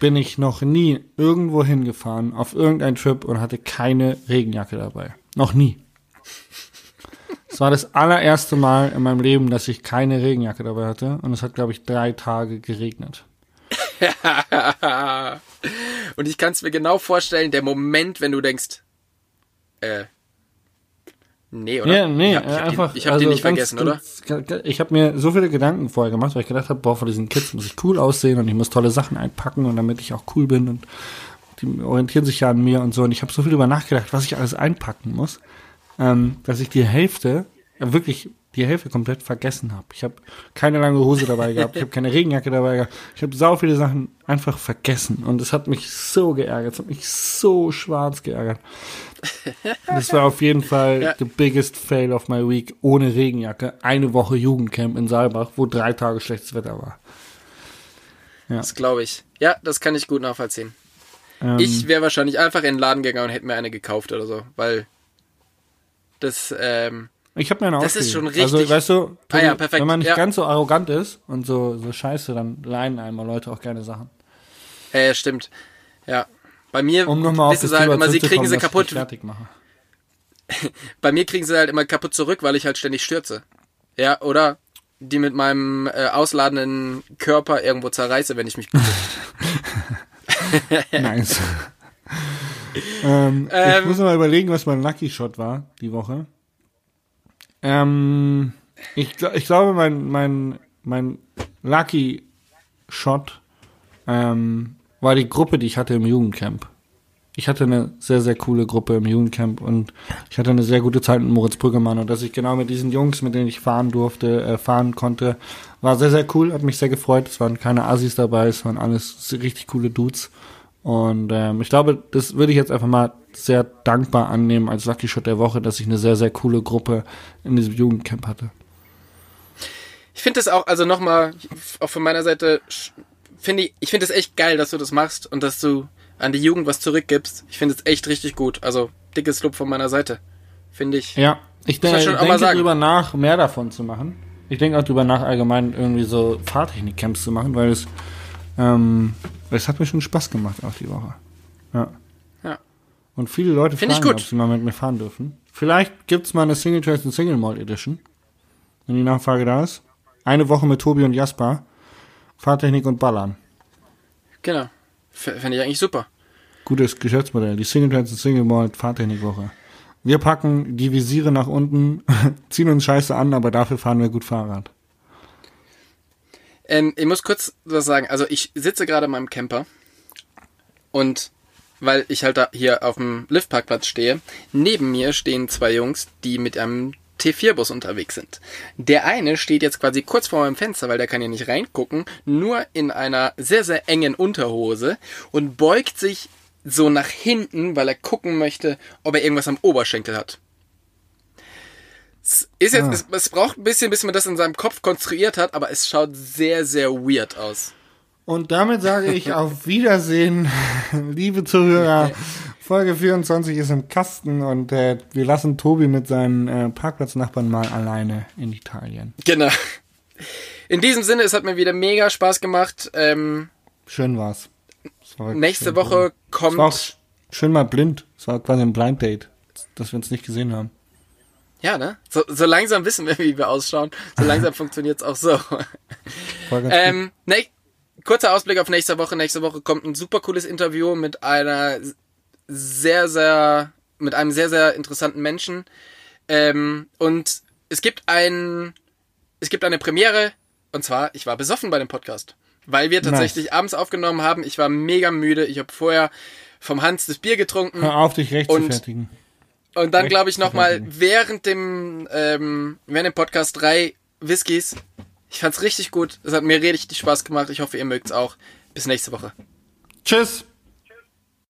bin ich noch nie irgendwo hingefahren, auf irgendein Trip und hatte keine Regenjacke dabei. Noch nie. Es war das allererste Mal in meinem Leben, dass ich keine Regenjacke dabei hatte. Und es hat, glaube ich, drei Tage geregnet. Und ich kann es mir genau vorstellen, der Moment, wenn du denkst, äh, nee, oder? Ja, nee, ich hab, ich hab einfach. Den, ich hab also den nicht ganz- vergessen, oder? Ich habe mir so viele Gedanken vorher gemacht, weil ich gedacht habe, boah, vor diesen Kids muss ich cool aussehen und ich muss tolle Sachen einpacken und damit ich auch cool bin und die orientieren sich ja an mir und so. Und ich habe so viel darüber nachgedacht, was ich alles einpacken muss, ähm, dass ich die Hälfte, ja, wirklich die Hälfte komplett vergessen habe. Ich habe keine lange Hose dabei gehabt, ich habe keine Regenjacke dabei gehabt, ich habe sau viele Sachen einfach vergessen und es hat mich so geärgert, es hat mich so schwarz geärgert. Das war auf jeden Fall Ja. the biggest fail of my week ohne Regenjacke. Eine Woche Jugendcamp in Saalbach, wo drei Tage schlechtes Wetter war. Das glaube ich. Ja, das kann ich gut nachvollziehen. Ähm, Ich wäre wahrscheinlich einfach in den Laden gegangen und hätte mir eine gekauft oder so, weil das, ähm, Ich habe mir eine Das ist schon Also, richtig- weißt du, Ah ja, wenn man nicht ja. ganz so arrogant ist und so, so scheiße, dann leihen einmal Leute auch gerne Sachen. äh, stimmt. Ja. Bei mir, Um nochmal auf wissen das sie halt immer, sie kriegen zurückzukommen, sie kaputt. Bei mir kriegen sie halt immer kaputt zurück, weil ich halt ständig stürze. Ja, oder die mit meinem äh, ausladenden Körper irgendwo zerreiße, wenn ich mich. Nice. Ähm, ich Ähm. muss mal überlegen, was mein Lucky Shot war die Woche. Ähm, ich, ich glaube, mein, mein, mein Lucky Shot ähm, war die Gruppe, die ich hatte im Jugendcamp. ich hatte eine sehr, sehr coole Gruppe im Jugendcamp und ich hatte eine sehr gute Zeit mit Moritz Brüggemann und dass ich genau mit diesen Jungs, mit denen ich fahren durfte, äh, fahren konnte, war sehr, sehr cool, hat mich sehr gefreut. Es waren keine Assis dabei, es waren alles richtig coole Dudes. Und ähm, ich glaube, das würde ich jetzt einfach mal sehr dankbar annehmen als Lucky Shot der Woche, dass ich eine sehr, sehr coole Gruppe in diesem Jugendcamp hatte. Ich finde das auch, also nochmal, auch von meiner Seite, finde ich, ich finde es echt geil, dass du das machst und dass du an die Jugend was zurückgibst. Ich finde es echt richtig gut. Also dickes Lob von meiner Seite. Finde ich. Ja, ich denke, schon denke darüber nach, mehr davon zu machen. Ich denke auch darüber nach, allgemein irgendwie so Fahrtechnik-Camps zu machen, weil es, ähm, es hat mir schon Spaß gemacht auch die Woche. Ja. Ja. Und viele Leute Find fragen, ob sie mal mit mir fahren dürfen. Vielleicht gibt's mal eine Single Trace und Single Malt Edition, wenn die Nachfrage da ist. Eine Woche mit Tobi und Jasper. Fahrtechnik und Ballern. Genau. Fände ich eigentlich super. Gutes Geschäftsmodell. Die Single Trans und Single Malt Fahrtechnikwoche. Wir packen die Visiere nach unten, ziehen uns scheiße an, aber dafür fahren wir gut Fahrrad. Ähm, ich muss kurz was sagen. Also ich sitze gerade in meinem Camper und weil ich halt da hier auf dem Liftparkplatz stehe, neben mir stehen zwei Jungs, die mit einem T4-Bus unterwegs sind. Der eine steht jetzt quasi kurz vor meinem Fenster, weil der kann ja nicht reingucken, nur in einer sehr, sehr engen Unterhose und beugt sich so nach hinten, weil er gucken möchte, ob er irgendwas am Oberschenkel hat. Es ist jetzt, ah. es, es braucht ein bisschen, bis man das in seinem Kopf konstruiert hat, aber es schaut sehr, sehr weird aus. Und damit sage ich auf Wiedersehen, liebe Zuhörer. Folge 24 ist im Kasten und äh, wir lassen Tobi mit seinen äh, Parkplatznachbarn mal alleine in Italien. Genau. In diesem Sinne, es hat mir wieder mega Spaß gemacht. Ähm, schön war's. War nächste schön Woche cool. kommt. Es war auch schön mal blind. Es war quasi ein Blind Date, dass wir uns nicht gesehen haben. Ja, ne? So, so langsam wissen wir, wie wir ausschauen. So langsam funktioniert's auch so. ähm, ne, kurzer Ausblick auf nächste Woche. Nächste Woche kommt ein super cooles Interview mit einer sehr, sehr, mit einem sehr, sehr interessanten Menschen. Ähm, und es gibt ein, es gibt eine Premiere, und zwar, ich war besoffen bei dem Podcast. Weil wir tatsächlich nice. abends aufgenommen haben. Ich war mega müde. Ich habe vorher vom Hans das Bier getrunken. Hör auf, dich recht zu fertigen. Und dann glaube ich nochmal während dem, ähm, während dem Podcast drei Whiskys. Ich fand's richtig gut. Es hat mir richtig Spaß gemacht. Ich hoffe, ihr mögt's auch. Bis nächste Woche. Tschüss.